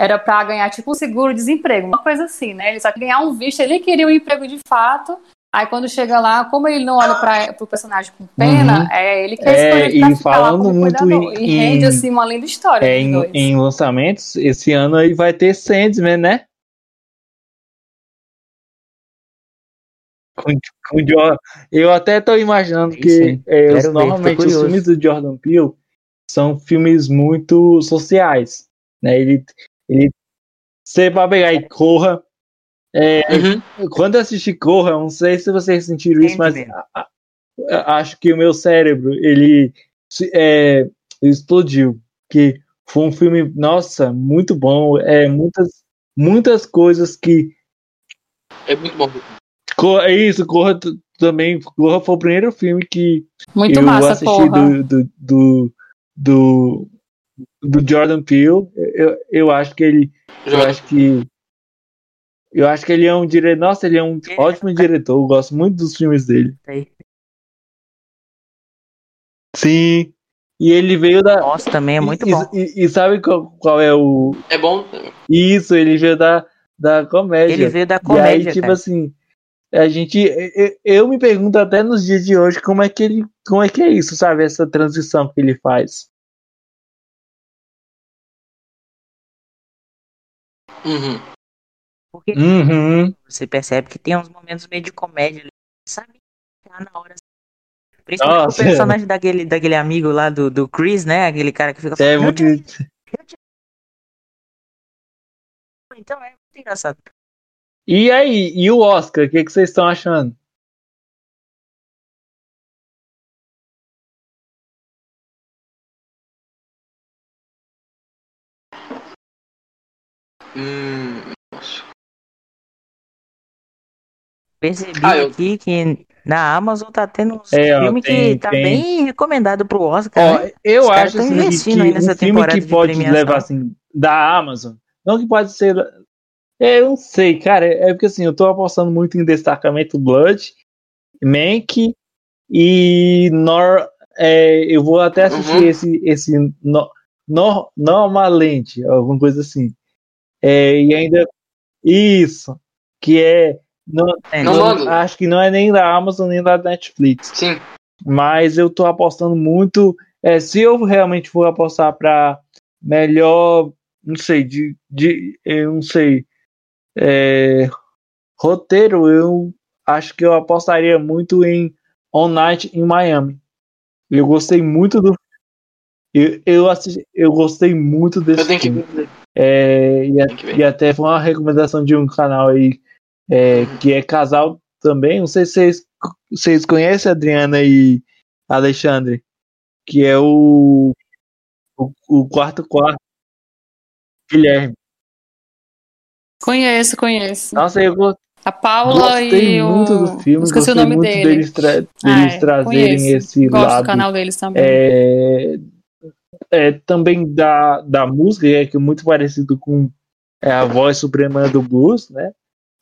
era pra ganhar tipo um seguro-desemprego, uma coisa assim, né? Ele só queria ganhar um visto, ele queria um emprego de fato. Aí quando chega lá, como ele não olha para pro personagem com pena, Uhum. é ele que É, é e ficar lá falando como muito cuidador. em- E rende assim uma linda história é, em, em lançamentos, esse ano aí vai ter Sandman, né? Com, com o Jordan. Eu até tô imaginando que é, os- ver, normalmente os filmes do Jordan Peele são filmes muito sociais, né? Ele, ele você vai pegar e corra. É, Uhum. quando eu assisti Corra, eu não sei se vocês sentiram isso, mas a- a- acho que o meu cérebro ele se- é, explodiu. Que foi um filme, nossa, muito bom. É muitas, muitas coisas que É muito bom. Co- é isso, Corra também. Corra foi o primeiro filme que Muito eu massa, assisti do, do, do, do, do Jordan Peele. Eu, eu acho que ele. Eu acho que. Eu acho que ele é um diretor. Nossa, ele é um é ótimo diretor. Eu gosto muito dos filmes dele. Aí. Sim. E ele veio da. Nossa, também é muito e, bom. E, e sabe qual, qual é o. É bom. Isso, ele veio da, da comédia. Ele veio da E aí, comédia, tipo cara. assim, a gente. Eu, eu me pergunto até nos dias de hoje como é que ele. Como é que é isso, sabe? Essa transição que ele faz. Uhum. Porque Uhum. você percebe que tem uns momentos meio de comédia ali, sabe? Tá na hora. Principalmente Nossa. o personagem daquele, daquele amigo lá do, do Chris, né? Aquele cara que fica É muito. Então é muito engraçado. E aí, e o Oscar? O que, que vocês estão achando? Hum, nossa. Percebi Ah, eu- aqui que na Amazon tá tendo uns É, ó, filme tem- que tá tem. bem recomendado pro Oscar, Ó, né? eu Os acho assim, investindo que aí nessa um filme temporada que de pode levar assim da Amazon, não que pode ser. É, eu não sei, cara. É porque assim, eu tô apostando muito em Destacamento Blood, Mank e Nor. é, eu vou até assistir Uhum. esse esse no, no, Normalmente, alguma coisa assim. É, e ainda isso, que é não, Não acho que não é nem da Amazon nem da Netflix Sim. mas eu tô apostando muito é, se eu realmente for apostar para melhor, não sei, de, de eu não sei, é, roteiro, eu acho que eu apostaria muito em On Night in Miami. Eu gostei muito do eu, eu, assisti, eu gostei muito desse Eu tenho que filme. ver. É, e, a- e até foi uma recomendação de um canal aí é, que é casal também. Não sei se vocês, vocês conhecem a Adriana e Alexandre, que é o, o, o quarto quarto. Guilherme. Conheço, conheço. Nossa, eu A Paula gostei e o. muito do filme, Esqueci gostei o nome muito dele. deles, tra- deles Ah, é, trazerem conheço. esse Gosto lado do canal deles também. é, é, também da, da música, é que é muito parecido com é, a voz suprema do blues, né?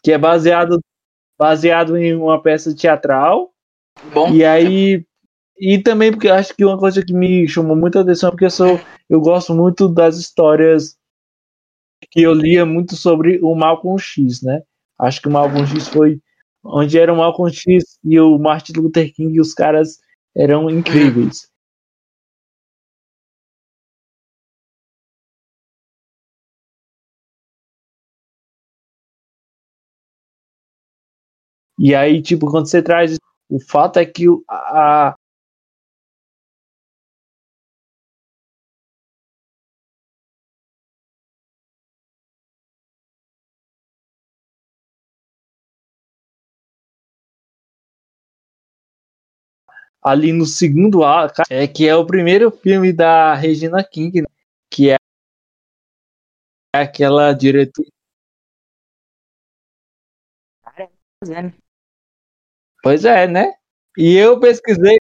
Que é baseado, baseado em uma peça teatral. Bom, E aí. E também porque eu acho que uma coisa que me chamou muita atenção, porque eu sou. Eu gosto muito das histórias que eu lia muito sobre o Malcolm X, né? Acho que o Malcolm X foi onde era o Malcolm X e o Martin Luther King e os caras eram incríveis. E aí, tipo, quando você traz. O fato é que a, ali no segundo ato, é que é o primeiro filme da Regina King, né? que é aquela diretora. Pois é, né? E eu pesquisei.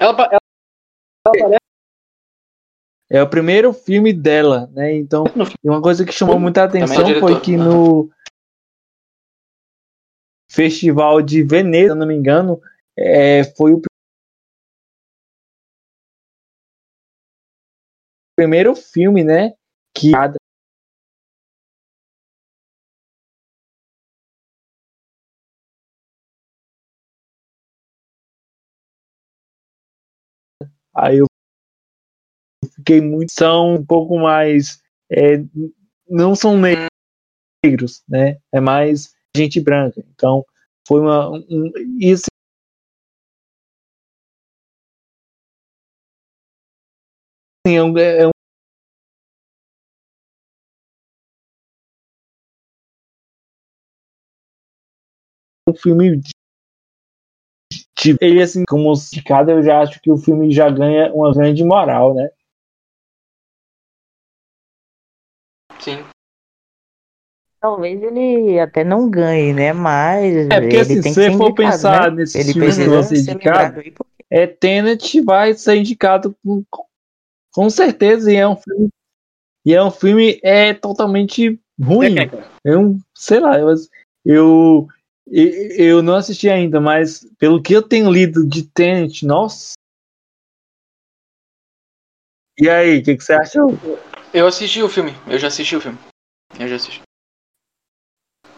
ela, pa- ela É o primeiro filme dela, né? Então, uma coisa que chamou muita atenção é foi diretor, que né? no Festival de Veneza, se não me engano, é, foi o primeiro filme, né? Que aí eu fiquei muito são um pouco mais é, não são negros, né? É mais gente branca. Então foi uma um, isso é um, é um um filme ele assim como cada eu já acho que o filme já ganha uma grande moral, né? sim. Talvez ele até não ganhe, né? Mas É, porque ele assim, tem se você for indicado, pensar né? nesses ele filmes que precisa vão ser indicados, é Tenet vai ser indicado com, com certeza e é um filme e é um filme é totalmente ruim é um sei lá eu eu, eu, não assisti ainda mas pelo que eu tenho lido de Tenet nossa e aí o que, que você achou Eu assisti o filme, eu já assisti o filme. Eu já assisti.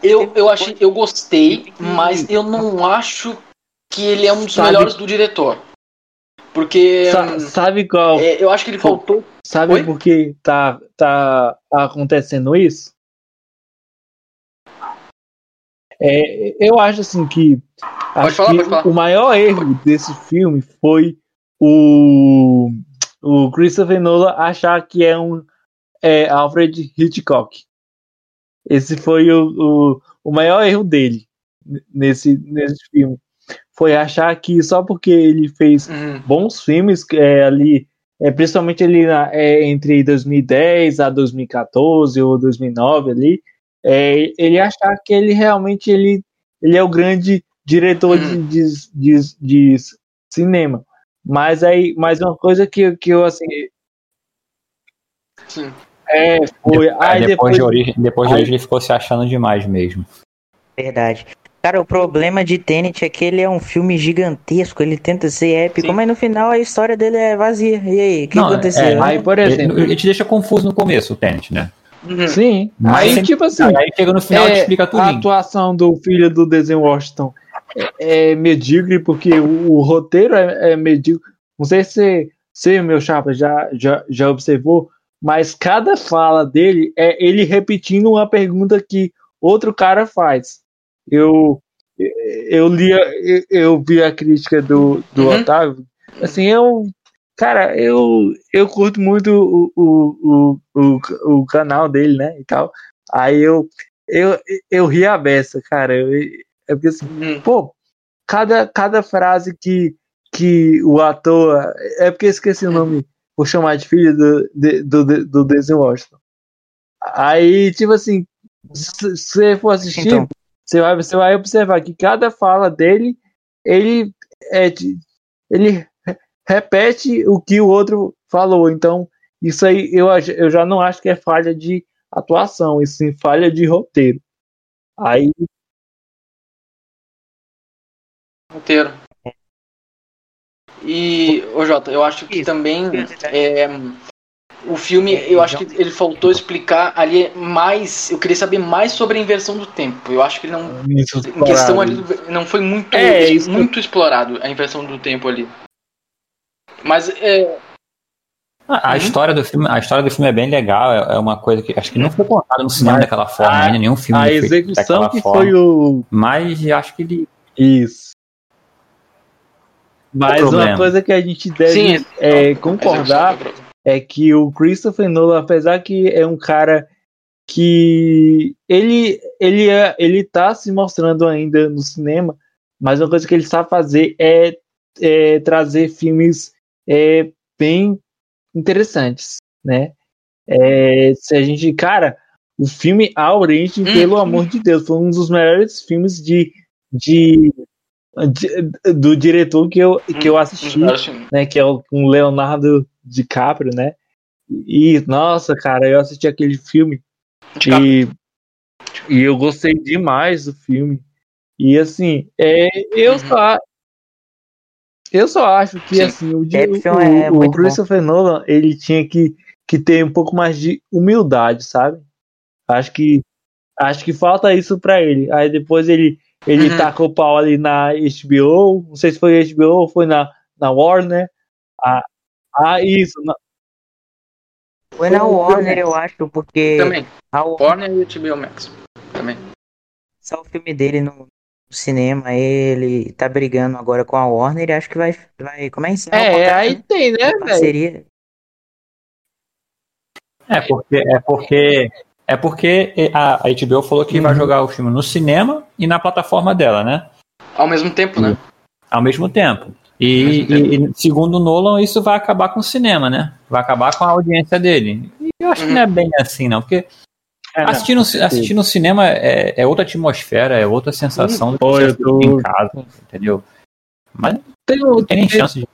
Eu, eu achei, eu gostei, mas eu não acho que ele é um dos Sabe- melhores do diretor. Porque Sa- hum, sabe qual é, eu acho que ele faltou. sabe Oi? por que tá tá acontecendo isso É, eu acho assim que acho falar, que pode falar. o maior erro desse filme foi o, o Christopher Nolan achar que é um é, Alfred Hitchcock. Esse foi o, o, o maior erro dele nesse, nesse filme. Foi achar que só porque ele fez Hum, bons filmes é, ali, é, principalmente ali na- é, entre 2010 a 2014 ou 2009 ali, é, ele achar que ele realmente ele, ele é o grande diretor de, de, de, de cinema. Mas aí, mais uma coisa que, que eu assim, sim. é, foi, aí depois, depois, de origem, depois de aí- origem ele ficou se achando demais mesmo. Verdade. Cara, o problema de Tenet é que ele é um filme gigantesco, ele tenta ser épico, Sim. mas no final a história dele é vazia. E aí, o que Não, aconteceu? é, aí por Ele, exemplo, ele te deixa confuso no começo, o Tenet, né? Uhum. sim, Mas aí tipo assim, Aí chega no final e É, explica tudo. a atuação do filho do Denzel Washington é, é medíocre, porque o, o roteiro é, é, medíocre. Não sei se você, meu chapa, já, já, já observou, mas cada fala dele é ele repetindo uma pergunta que outro cara faz. Eu eu li eu, eu vi a crítica do, do uhum. Otávio. Assim, eu cara, eu eu curto muito o, o, o, o, o canal dele, né, e tal. Aí eu eu, eu ri a beça, cara. Eu, é porque assim, uhum. pô, cada, cada frase que, que o ator. É porque esqueci o nome, vou chamar de filho do, do, do, do Denzel Washington. Aí, tipo assim, se você for assistir, então. você, vai, você vai observar que cada fala dele, ele é ele repete o que o outro falou. Então, isso aí eu, eu já não acho que é falha de atuação, e sim falha de roteiro. Aí. Roteiro. E, ô Jota, eu acho que Isso. também é, o filme, eu acho que ele faltou explicar ali mais. Eu queria saber mais sobre a inversão do tempo. Eu acho que ele não. Isso, em questão ali, não foi muito, é, muito explorado a inversão do tempo ali. Mas é, a, uhum. história do filme, a história do filme é bem legal, é, é uma coisa que acho que não foi contada no cinema Mas daquela forma, a, ainda nenhum filme a execução que forma, foi o Mas acho que ele Isso. Mas uma coisa que a gente deve Sim, é, concordar é que o Christopher Nolan, apesar que é um cara que ele ele é, ele tá se mostrando ainda no cinema, mas uma coisa que ele sabe fazer é, é trazer filmes é, bem interessantes, né? É, se a gente, cara, o filme A Origem, hum, pelo amor de Deus, foi um dos melhores filmes de, de, de do diretor que eu, que eu hum, assisti, né? Que é o, com Leonardo DiCaprio, né? E nossa, cara, eu assisti aquele filme e, e eu gostei demais do filme. E assim, é, eu uhum. só eu só acho que Sim. assim, o, o, é o, o Christopher Nolan ele tinha que, que ter um pouco mais de humildade, sabe? Acho que acho que falta isso para ele. Aí depois ele ele uhum. tacou o pau ali na HBO, não sei se foi HBO ou foi na, na Warner. Ah, ah isso. Na... Foi na Warner, eu acho, porque. Também. A Warner e HBO Max. Também. Só o filme dele no, cinema, ele tá brigando agora com a Warner e acho que vai. vai como é isso? É, aí tem, né, velho? É porque, é porque. É porque a, a HBO falou que uhum. vai jogar o filme no cinema e na plataforma dela, né? Ao mesmo tempo, né? Ao mesmo tempo. E, e, e, segundo o Nolan, isso vai acabar com o cinema, né? Vai acabar com a audiência dele. E eu acho uhum. que não é bem assim, não, porque é, assistir, no, assistir no cinema é, é, outra atmosfera, é outra sensação do que tô... em casa, entendeu? Mas tem, não tem nem chance de.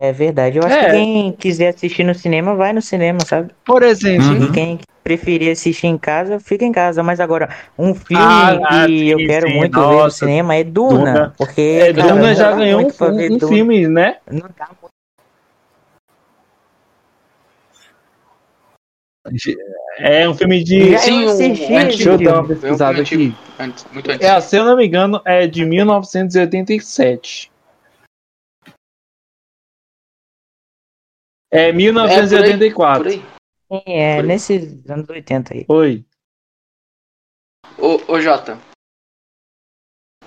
É verdade. Eu acho é. que quem quiser assistir no cinema, vai no cinema, sabe? Por exemplo. Uhum. Quem preferir assistir em casa, fica em casa. Mas agora, um filme ah, que eu quero sim, muito nossa. ver no cinema é Duna. Duna. Porque, é, cara, Duna já ganhou um, um filme, né? Não dá É um filme de. Sim, um, deixa eu dar uma pesquisada aqui. Antes, muito antes. É, se eu não me engano, é de 1987. É 1984. É, por aí, é nesses anos 80 aí. Oi. Ô, ô Jota.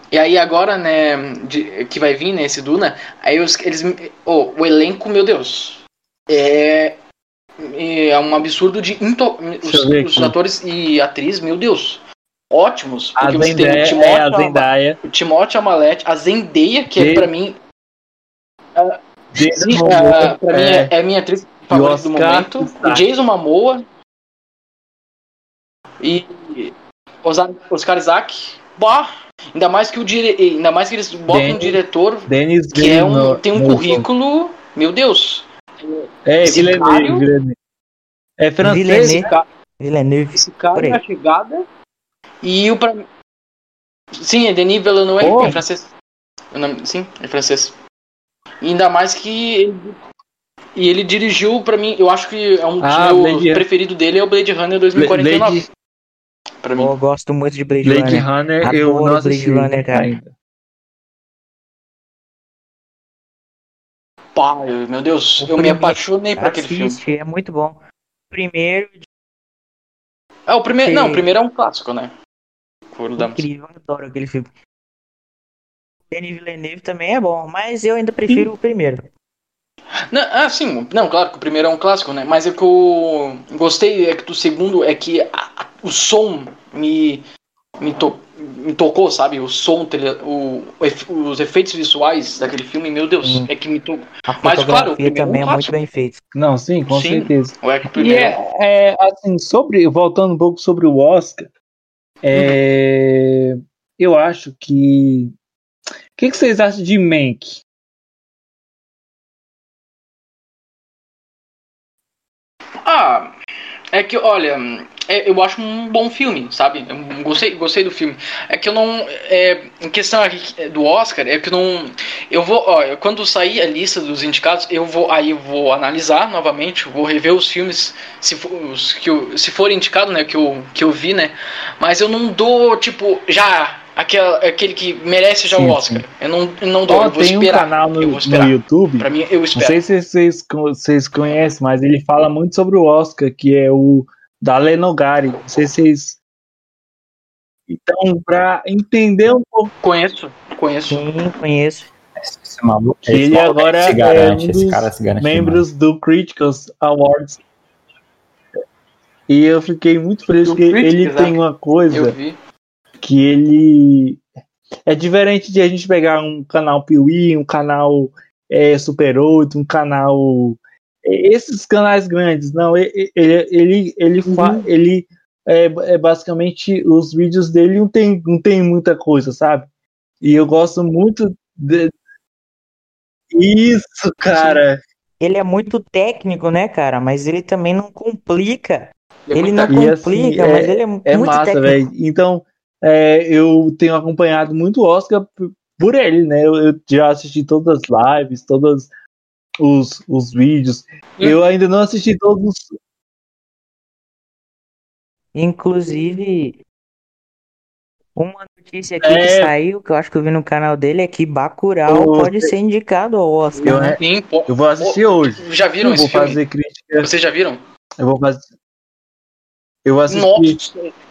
E aí agora, né, de, que vai vir, né, esse Duna, aí os, eles. Oh, o elenco, meu Deus. É é um absurdo de into... os, os, atores e atrizes, meu Deus, ótimos. Porque a você Zendaya, tem o Timóteo, é a Zendaya. o Timóteo Amalete, a Zendaya, que de... é pra mim. Sim, pra é... mim é, é a minha atriz favorita do momento. O Jason Momoa. E Oscar, Oscar Isaac. Bah, ainda mais que o dire... ainda mais que eles botam um diretor Dennis que é um, tem um currículo, meu Deus. É, Villeneuve, Villeneuve. É francês. Villeneuve. Villeneuve. Esse cara é a chegada. E o pra... Sim, é Denis Villeneuve, oh. é francês. Sim, é francês. E ainda mais que ele... E ele dirigiu pra mim, eu acho que é um ah, meus preferidos dele é o Blade Runner 2049. Blade... Pra mim. Eu gosto muito de Blade Blade Runner. Runner eu não assisti Runner, ainda. Pá, eu- meu Deus, O eu me apaixonei por aquele filme. É muito bom. Primeiro, É, o primeiro. Sim. Não, o primeiro é um clássico, né? Incrível, eu adoro aquele filme. Denis Villeneuve também é bom, mas eu ainda prefiro o primeiro. Não, ah, sim, não, claro que o primeiro é um clássico, né? Mas é que eu gostei é que do segundo é que a- a- o som me, me, to- me tocou, sabe? O som, tele- o, os efeitos visuais daquele filme, meu Deus, Sim. é que me tocou. A Mas, claro, o também é muito bem feita. Não, sim, com Sim. certeza. O E primeiro. é, é, assim, sobre, voltando um pouco sobre o Oscar, é, eu acho que. O que, que vocês acham de Mank? Ah, é que, olha, é- eu acho um bom filme, sabe? Eu gostei, gostei do filme. É que eu não. É, em questão do Oscar, é que eu não. Eu vou, ó, quando sair a lista dos indicados, eu vou. Aí eu vou analisar novamente, vou rever os filmes, se, for, os que eu, se for indicado, né, que eu, que eu vi, né? Mas eu não dou, tipo, já. Aquela, aquele que merece já Sim, o Oscar. Eu não, eu não dou, Ó, eu vou tem um esperar. canal no, eu vou no esperar. YouTube. Pra mim, eu Não espero. sei se vocês, vocês conhecem, mas ele fala muito sobre o Oscar, que é o da Lenogari. Não sei se vocês. Então, para entender um pouco Conheço, conheço. Sim, conheço. Esse maluco, que esse ele maluco agora se é garante, um esse dos cara se garante membros do Critics Awards. E eu fiquei muito feliz Do porque Critics, ele é. tem uma coisa Eu vi. Que ele é diferente de a gente pegar um canal Piuí, um canal é, Super 8, um canal esses canais grandes, não, ele ele ele, fa- ele é, é basicamente os vídeos dele não tem não tem muita coisa, sabe? E eu gosto muito de... isso, cara. Ele é muito técnico, né, cara? Mas ele também não complica. É Ele não assim, complica, é- mas ele é, É muito massa, técnico. velho. Então, é, eu tenho acompanhado muito o Oscar por ele, né? Eu, eu já assisti todas as lives, todos os, os vídeos. Eu ainda não assisti todos. Inclusive, uma notícia aqui É. que saiu, que eu acho que eu vi no canal dele, é que Bacurau Ô, pode ser indicado ao Oscar. Eu, né? Sim, pô. eu vou assistir hoje. Já viram Eu vou esse filme? fazer crítica. Vocês já viram? Eu vou fazer. Eu vou assistir. Nossa.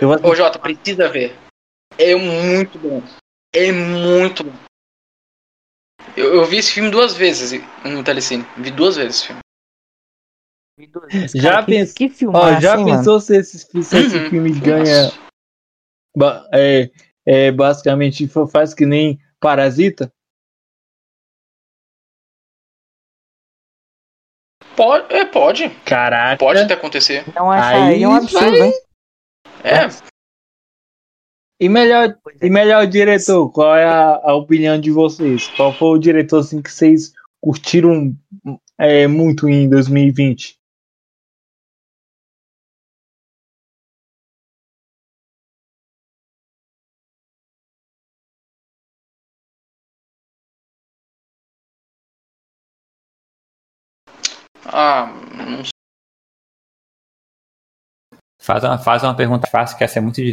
Eu vou- Ô, Jota, precisa ver. É muito bom. É muito bom. Eu, eu vi esse filme duas vezes no Telecine. Vi duas vezes esse filme. Já Cara, que, pens- que Ó, filmaço, já mano? pensou se esse, se esse Uhum. filme ganha. Ba- É, é, basicamente fa- faz que nem Parasita? Pode, é, pode. Caraca. Pode até acontecer. Não acharia um Aí absurdo, vai- hein? É, E melhor, é. e melhor diretor, qual é a, a opinião de vocês? Qual foi o diretor assim, que vocês curtiram é, muito em 2020? ah, Faz uma, faz uma pergunta fácil, que essa é muito difícil.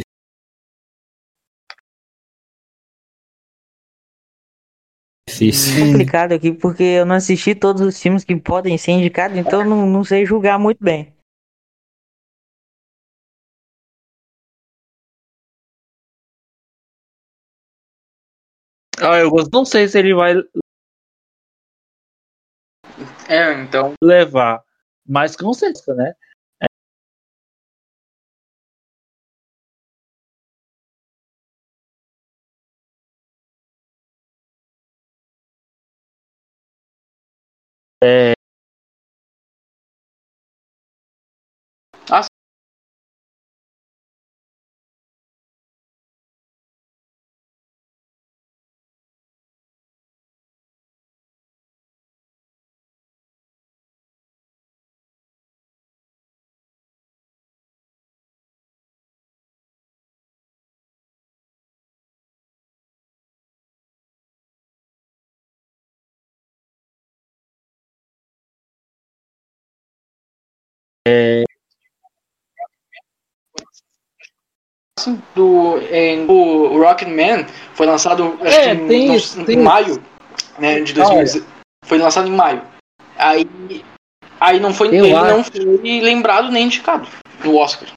Difícil. complicado aqui porque eu não assisti todos os filmes que podem ser indicados, então eu não, não sei julgar muito bem. Ah, eu não sei se ele vai É, então. levar, mas com certeza, né? É, do, em, o Rocketman foi lançado é, acho é, que tem, em, isso, em maio né, de 2000, foi lançado em maio. Aí aí não foi ele não foi lembrado nem indicado no Oscar.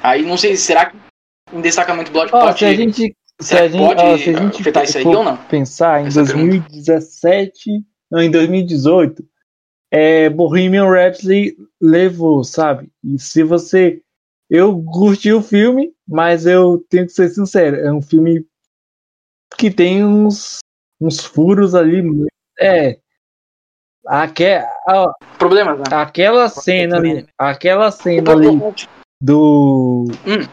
Aí não sei será que em destacamento Blood oh, pode, se a gente se a gente, pode ó, se a gente afetar isso aí ou não? pensar em Essa é 2017 pergunta. não em 2018 é, Bohemian Rhapsody levou, sabe? E se você. Eu curti o filme, mas eu tenho que ser sincero, é um filme que tem uns, uns furos ali. É. Aque, a- Problemas, né? aquela cena ali, aquela cena ali do. Hum.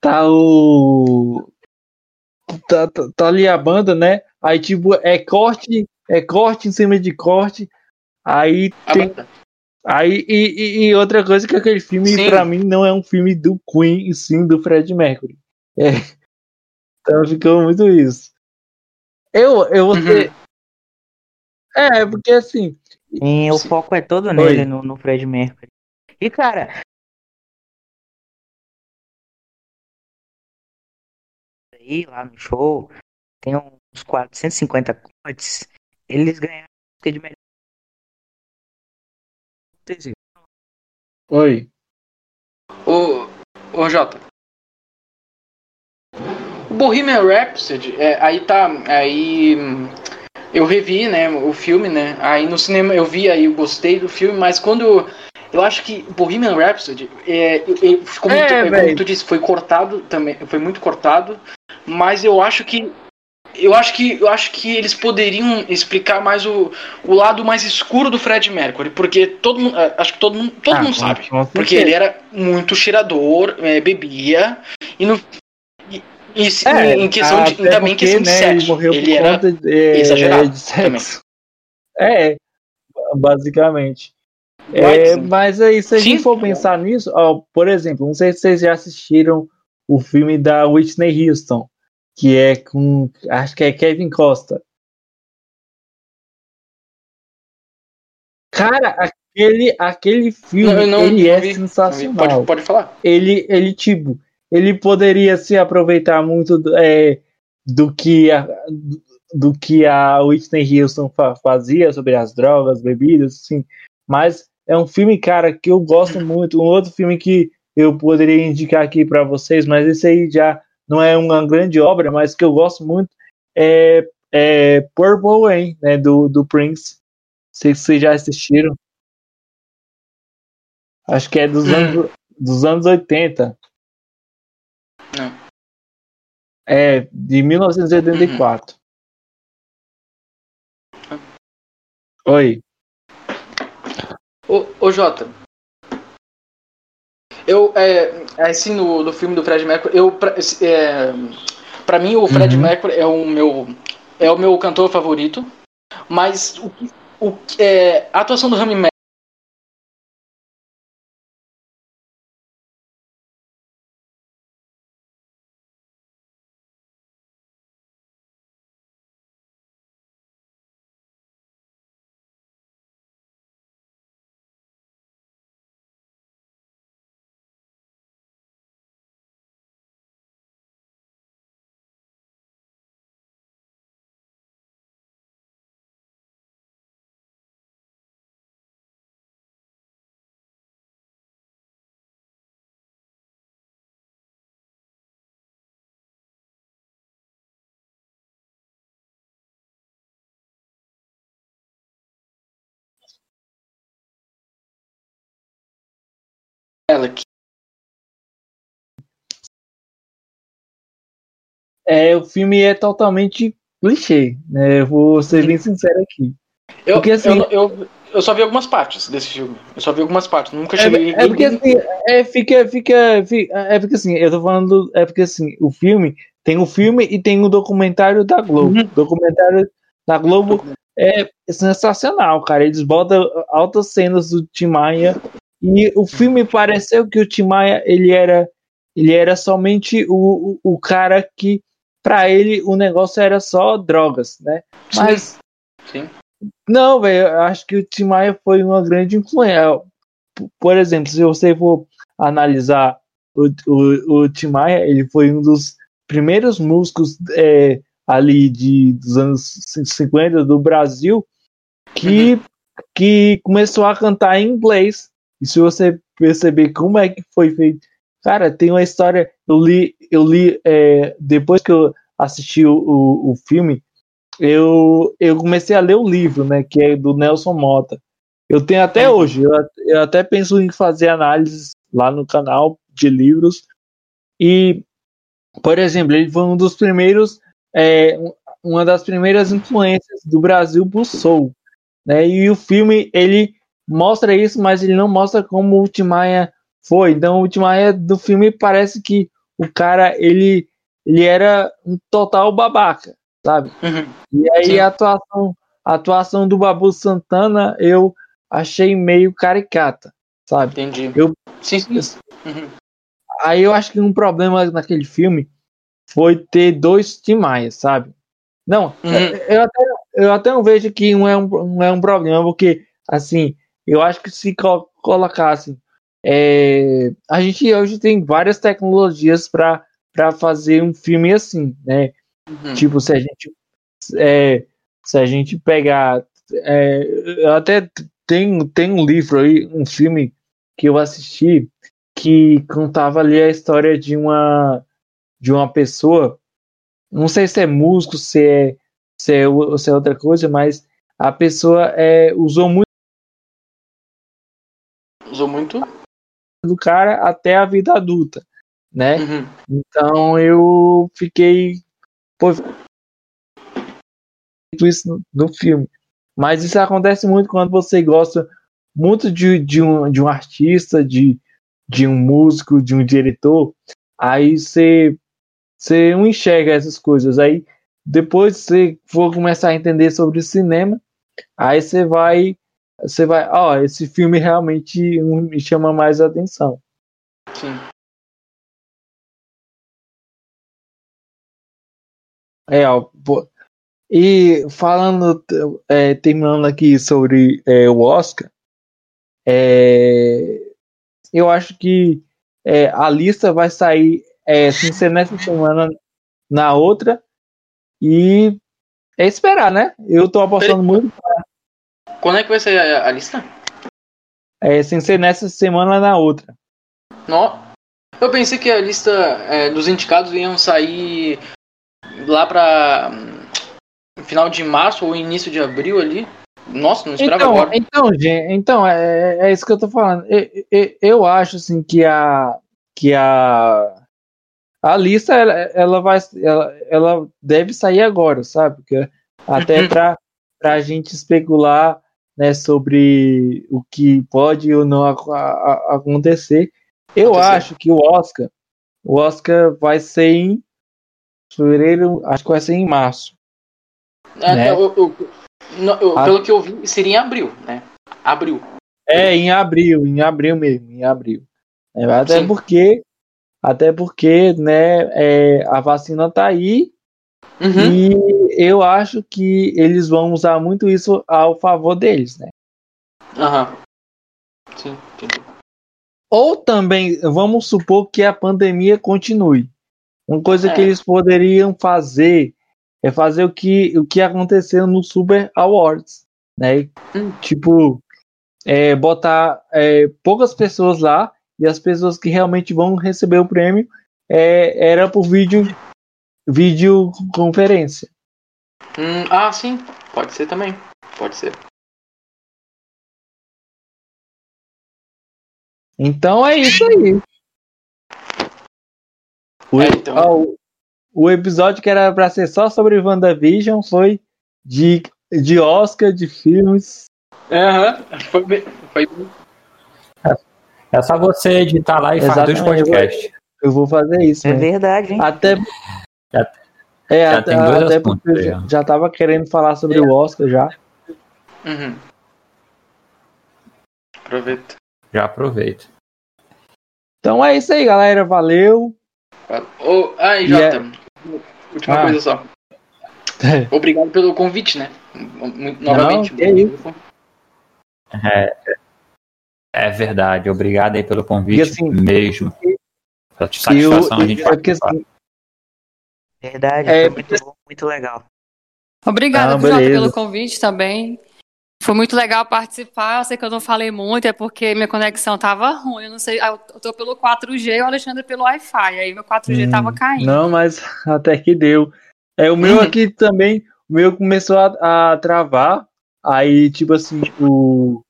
Tá o. Tá, tá, tá ali a banda, né? Aí, tipo, é corte, é corte em cima de corte. Aí tem. Aí, e, e- e outra coisa que aquele filme, Sim. pra mim, não é um filme do Queen, e sim do Fred Mercury. É. Então ficou muito isso. Eu, eu vou Uhum. ter. É, porque assim. E o Sim. foco é todo Oi. nele, no, no Fred Mercury. E, cara. Aí, lá no show, tem uns 450 cortes. Eles ganharam de melhor. Oi. Ô, ô Jota. O Bohemian Rhapsody, é, aí tá. Aí. Eu revi, né, o filme, né? Aí no cinema eu vi aí, eu gostei do filme, mas quando. Eu, acho que Bohemian Rhapsody é, é, ficou É, muito. é, como tu disse, foi cortado também. Foi muito cortado. Mas eu acho que. Eu acho que eu acho que eles poderiam explicar mais o, o lado mais escuro do Fred Mercury, porque todo mundo, acho que todo mundo, todo Ah, mundo sabe. Porque ele era muito cheirador, é, bebia, e, no, e, e É, em questão de, também em questão de né, sexo. Ele morreu ele era de, é, exagerado de sexo. É, basicamente. É, mas aí, se a gente Sim. for pensar nisso, ó, por exemplo, não sei se vocês já assistiram o filme da Whitney Houston, que é com, acho que é Kevin Costa. Cara, aquele, aquele filme, Não, não- ele é vi, sensacional Pode, pode falar. ele, ele tipo, ele poderia se aproveitar muito do, é, do que a, do que a Whitney Houston fa- fazia sobre as drogas, bebidas, assim. Mas é um filme, cara, que eu gosto muito. Um outro filme que eu poderia indicar aqui para vocês, mas esse aí já não é uma grande obra, mas que eu gosto muito é, é Purple Rain, né, do, do Prince. Não sei se vocês já assistiram. Acho que é dos Hum. anos dos anos 80. Não. É, de 1984. Oi. Ô, ô Jota. Eu, é, assim, no, no filme do Fred Mercury, eu, pra, é, pra mim o Fred Uhum. Mercury é o meu, é o meu cantor favorito, mas o, o, é, a atuação do Rami Malek É, o filme é totalmente clichê, né? Eu vou ser bem sincero aqui. Eu, Porque, assim- eu, eu, eu só vi algumas partes desse filme. Eu só vi algumas partes. Nunca É, cheguei. é porque assim, é, fica, fica, fica- é porque assim, eu tô falando, é porque assim, o filme tem o filme e tem o documentário da Globo. Uhum. Documentário da Globo é sensacional, cara. Eles botam altas cenas do Tim Maia e o filme pareceu que o Tim Maia ele era ele era somente o, o, o cara que pra ele o negócio era só drogas, né? Mas Sim. não, velho, eu acho que o Tim Maia foi uma grande influência. Por exemplo, se você for analisar o, o, o Tim Maia, ele foi um dos primeiros músicos é, ali de, dos anos 50 do Brasil que, uhum. que começou a cantar em inglês. E se você perceber como é que foi feito, cara, tem uma história. Eu li, eu li é, depois que eu assisti o, o, o, filme, eu, eu comecei a ler o livro, né, que é do Nelson Mota. Eu tenho até hoje, eu, eu até penso em fazer análises lá no canal de livros. E, por exemplo, ele foi um dos primeiros, é, uma das primeiras influências do Brasil pro Soul. Né? E o filme, ele mostra isso, mas ele não mostra como o Timaya foi. Então, o Timaya do filme parece que o cara, ele, ele era um total babaca, sabe? Uhum. E aí a atuação, a atuação do Babu Santana, eu achei meio caricata, sabe? Entendi. Eu, sim, sim. Uhum. Aí eu acho que um problema naquele filme foi ter dois Tim Maia, sabe? Não, uhum. eu, até, eu até não vejo que um é um, um é um problema, porque, assim, eu acho que se co colocasse. É, a gente hoje tem várias tecnologias para fazer um filme assim, né? Uhum. Tipo, se a gente. É, se a gente pegar. É, eu até tem, tem um livro aí, um filme que eu assisti que contava ali a história de uma de uma pessoa, não sei se é músico, se é se é, se é outra coisa, mas a pessoa é, usou muito usou muito do cara até a vida adulta, né? Uhum. Então eu fiquei pô, isso no, no filme. Mas isso acontece muito quando você gosta muito de, de, um, de um artista, de, de um músico, de um diretor. Aí você, você não enxerga essas coisas. Aí depois você for começar a entender sobre cinema, aí você vai, você vai, ó, oh, esse filme realmente me chama mais atenção. Sim. É, ó, e falando, é, terminando aqui sobre é, o Oscar, é, eu acho que é, a lista vai sair, é, sem ser nessa semana, na outra, e é esperar, né? Eu tô apostando muito. Pra... Quando é que vai sair a, a, lista? É, sem ser nessa semana, na outra. Não. Eu pensei que a lista é, dos indicados iam sair lá pra final de março ou início de abril ali. Nossa, não esperava então, agora. Então, gente, então é, é isso que eu tô falando. Eu, eu, eu acho assim que a que a a lista ela, ela vai ela, ela deve sair agora, sabe? Porque até uhum. para a gente especular né, sobre o que pode ou não a, a, acontecer. Eu acontecer. acho que o Oscar o Oscar vai ser em fevereiro, acho que vai ser em março. É, né? eu, eu, eu, pelo que eu vi, seria em abril, né? Abril. É, em abril, em abril mesmo, em abril. É, até Sim. porque, até porque, né, é, a vacina tá aí uhum. e eu acho que eles vão usar muito isso ao favor deles, né? Aham. Sim, entendi. Ou também, vamos supor que a pandemia continue. Uma coisa é. que eles poderiam fazer é fazer o que, o que aconteceu no Super Awards, né? Hum. Tipo, é, botar é, poucas pessoas lá e as pessoas que realmente vão receber o prêmio é, era por vídeo videoconferência. Hum, ah, sim, pode ser também, pode ser. Então é isso aí. O, é, então o episódio que era para ser só sobre WandaVision foi de, de Oscar, de filmes. Aham, uhum. foi, bem, foi É só você editar lá e Exatamente, fazer os podcasts. Eu vou, fazer isso. É né? verdade, hein? Até. Já, é, já até, tem dois até porque eu já, já tava querendo falar sobre é. o Oscar já. Uhum. Aproveita. Já aproveita. Então é isso aí, galera. Valeu. Oh, ah, e Jota, yeah. última ah. coisa só. Obrigado pelo convite, né? Novamente. Não, é, isso. É, é verdade. Obrigado aí pelo convite assim, mesmo. Satisfação a gente eu, é porque, participar. assim, Verdade, É, foi muito bom, muito legal. Obrigada, Ah, Jota, pelo convite também. Foi muito legal participar. Eu sei que eu não falei muito, é porque minha conexão tava ruim. Eu não sei, eu tô pelo 4G e o Alexandre pelo Wi-Fi. Aí meu 4G tava Hum, caindo. Não, mas até que deu. É, o meu Uhum. aqui também, o meu começou a, a travar. Aí, tipo assim, o.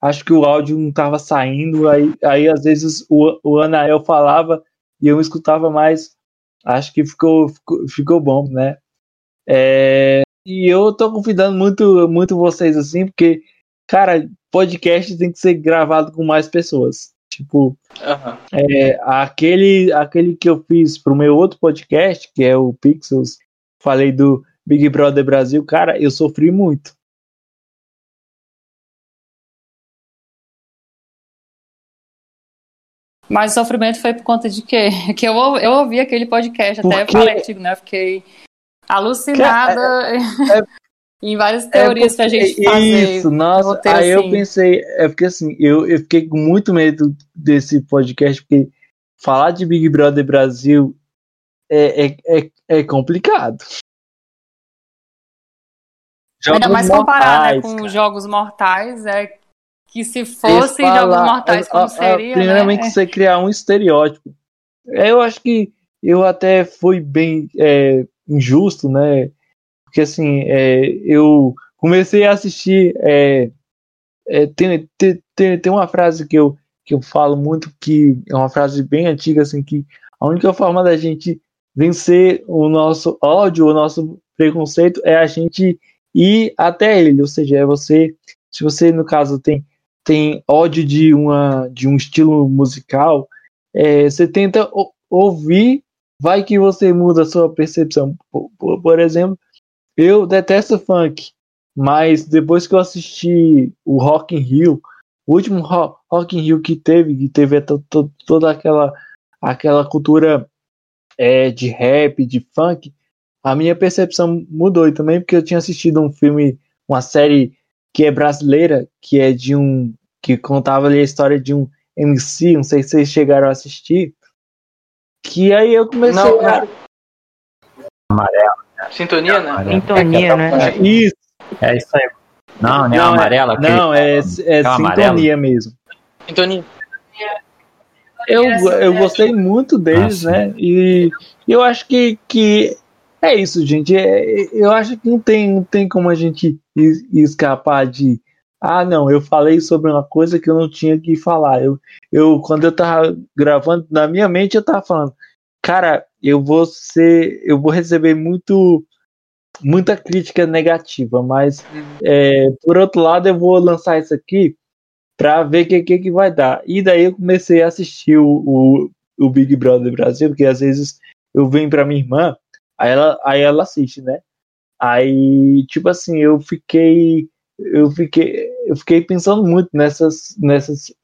Acho que o áudio não tava saindo. Aí, aí às vezes, o, o Anael falava e eu escutava mais. Acho que ficou, ficou, ficou bom, né? É, e eu tô convidando muito, muito vocês assim, porque, cara, podcast tem que ser gravado com mais pessoas. Tipo, Aham. é, aquele, aquele que eu fiz pro meu outro podcast, que é o Pixels, falei do Big Brother Brasil, cara, eu sofri muito. Mas o sofrimento foi por conta de quê? Que eu, eu ouvi aquele podcast, até Porque- falei contigo, né? Eu Fiquei alucinada em várias teorias pra gente fazer. Isso, nossa, aí eu assim. pensei, é porque assim, eu, eu fiquei com muito medo desse podcast, porque falar de Big Brother Brasil é, é, é, é complicado. Ainda Jogos mais comparar né, mortais, com cara. os Jogos Mortais, é que se fossem Jogos falar- Mortais, a- como a- seria, Primeiramente, né? você criar um estereótipo. Eu acho que eu até fui bem é, injusto, né? Porque assim, é, eu comecei a assistir. é, é, tem, tem, tem, tem uma frase que eu, que eu falo muito, que é uma frase bem antiga, assim, que a única forma da gente vencer o nosso ódio, o nosso preconceito, é a gente ir até ele. Ou seja, é você. Se você, no caso, tem tem ódio de, uma, de um estilo musical, é, você tenta ouvir, vai que você muda a sua percepção. Por, por- exemplo, eu detesto funk, mas depois que eu assisti o Rock in Rio, o último Ro- Rock in Rio que teve, que teve to- to- toda aquela, aquela cultura é, de rap, de funk, a minha percepção mudou e também porque eu tinha assistido um filme, uma série que é brasileira, que é de um que contava ali a história de um MC, não sei se vocês chegaram a assistir, que aí eu comecei Não, a Sintonia, né? Amarelo. Sintonia, né? isso, É isso aí. Não, não é Não, é- amarela. não, é, é amarela. sintonia mesmo. Sintonia. Eu, eu gostei muito deles, Ah, sim. né? E eu acho que, que é isso, gente. É- eu acho que não tem, não tem como a gente es- escapar de. Ah, não, eu falei sobre uma coisa que eu não tinha que falar. Eu, eu quando eu tava gravando, na minha mente eu tava falando, cara, eu vou ser, eu vou receber muito, muita crítica negativa, mas é, por outro lado eu vou lançar isso aqui para ver o que, que, que vai dar. E daí eu comecei a assistir o, o, o Big Brother Brasil, porque às vezes eu venho para minha irmã, aí ela, aí ela assiste, né? Aí, tipo assim, eu fiquei eu fiquei eu fiquei pensando muito nessas nessas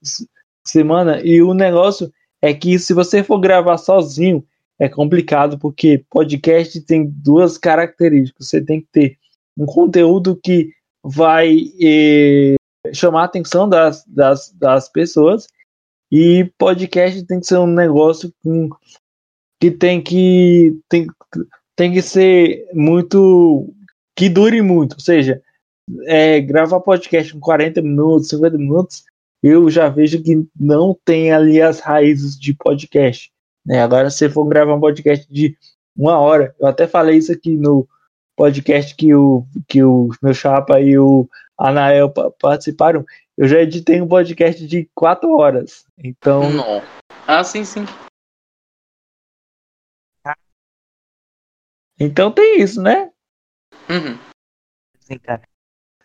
semana e o negócio é que se você for gravar sozinho é complicado porque podcast tem duas características. Você tem que ter um conteúdo que vai eh, chamar a atenção das, das, das pessoas e podcast tem que ser um negócio com, que tem que tem, tem que ser muito que dure muito, ou seja, é, gravar podcast com 40 minutos, 50 minutos, eu já vejo que não tem ali as raízes de podcast. Né? Agora, se for gravar um podcast de uma hora, eu até falei isso aqui no podcast que o, que o meu chapa e o Anael pa- participaram, eu já editei um podcast de quatro horas. Então, Não. Ah, sim, sim. Então tem isso, né? Uhum. Sim, cara.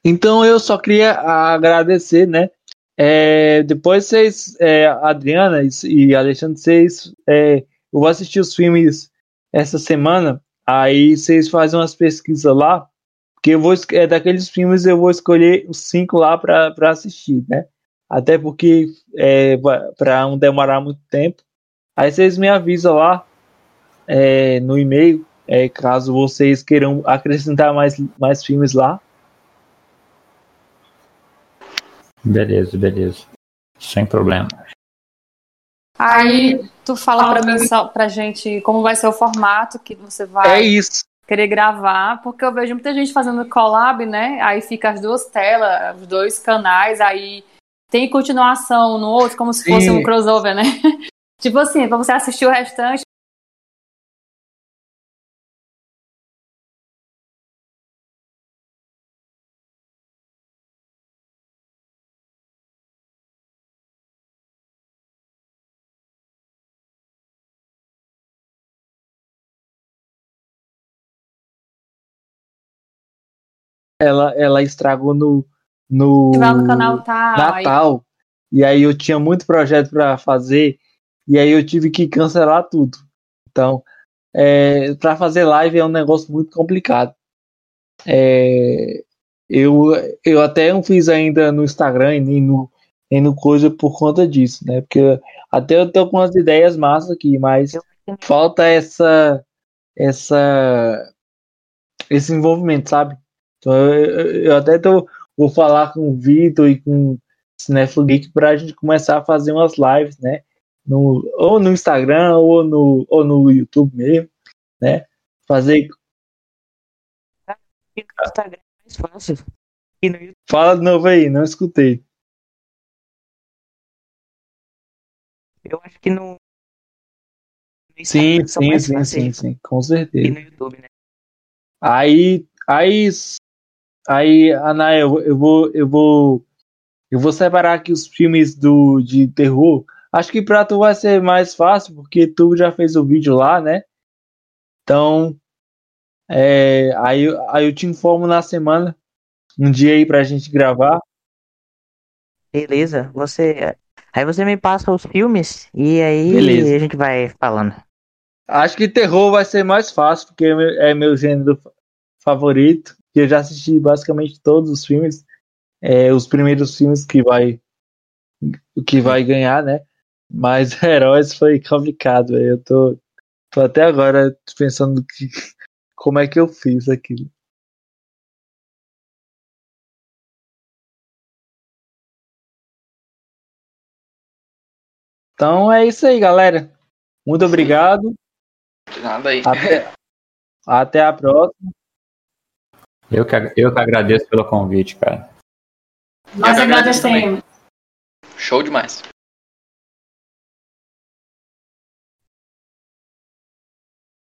Então eu só queria agradecer, né? É, depois vocês, é, Adriana e- Alexandre, vocês, é, eu vou assistir os filmes essa semana, aí vocês fazem umas pesquisas lá, porque eu vou, é, daqueles filmes eu vou escolher os cinco lá para assistir, né? Até porque é, para não demorar muito tempo. Aí vocês me avisam lá é, no e-mail, é, caso vocês queiram acrescentar mais, mais filmes lá. Beleza, beleza. Sem problema. Aí tu fala pra mim, só, pra gente, como vai ser o formato que você É vai isso. querer gravar, porque eu vejo muita gente fazendo collab, né? Aí fica as duas telas, os dois canais, aí tem continuação no outro, como se fosse Sim. um crossover, né? tipo assim, pra você assistir o restante. Ela, ela estragou no, no no canal tal. aí- Natal. E aí eu tinha muito projeto para fazer. E aí eu tive que cancelar tudo. Então, é, para fazer live é um negócio muito complicado. É, eu, eu até não fiz ainda no Instagram e nem no, nem no coisa por conta disso, né? Porque até eu tô com umas ideias massas aqui, mas falta essa essa esse envolvimento, sabe? Então eu, eu- até tô, vou falar com o Vitor e com o Cinefilo Geek pra gente começar a fazer umas lives, né? No, ou no Instagram ou no, ou no YouTube mesmo, né? Fazer. E no Instagram é mais fácil. E no YouTube Fala de novo aí, não escutei. eu acho que no. no Sim, sim, sim, sim, sim, com certeza. no YouTube, né? Aí, aí, aí, Ana, eu, eu vou, eu vou, eu vou separar aqui os filmes do de terror. Acho que pra tu vai ser mais fácil porque tu já fez o vídeo lá, né? Então, é, aí, aí eu te informo na semana, um dia aí pra gente gravar. Beleza, você. Aí você me passa os filmes e aí Beleza. a gente vai falando. Acho que terror vai ser mais fácil porque é meu, é gênero fa- favorito. Eu já assisti basicamente todos os filmes, é, os primeiros filmes que vai que vai ganhar, né? Mas Heróis foi complicado, velho. Eu tô, tô até agora pensando que como é que eu fiz aquilo. Então é isso aí, galera. Muito obrigado. De nada aí. Até, até a próxima. Eu que, eu que agradeço pelo convite, cara. Nós agradecemos. Show demais.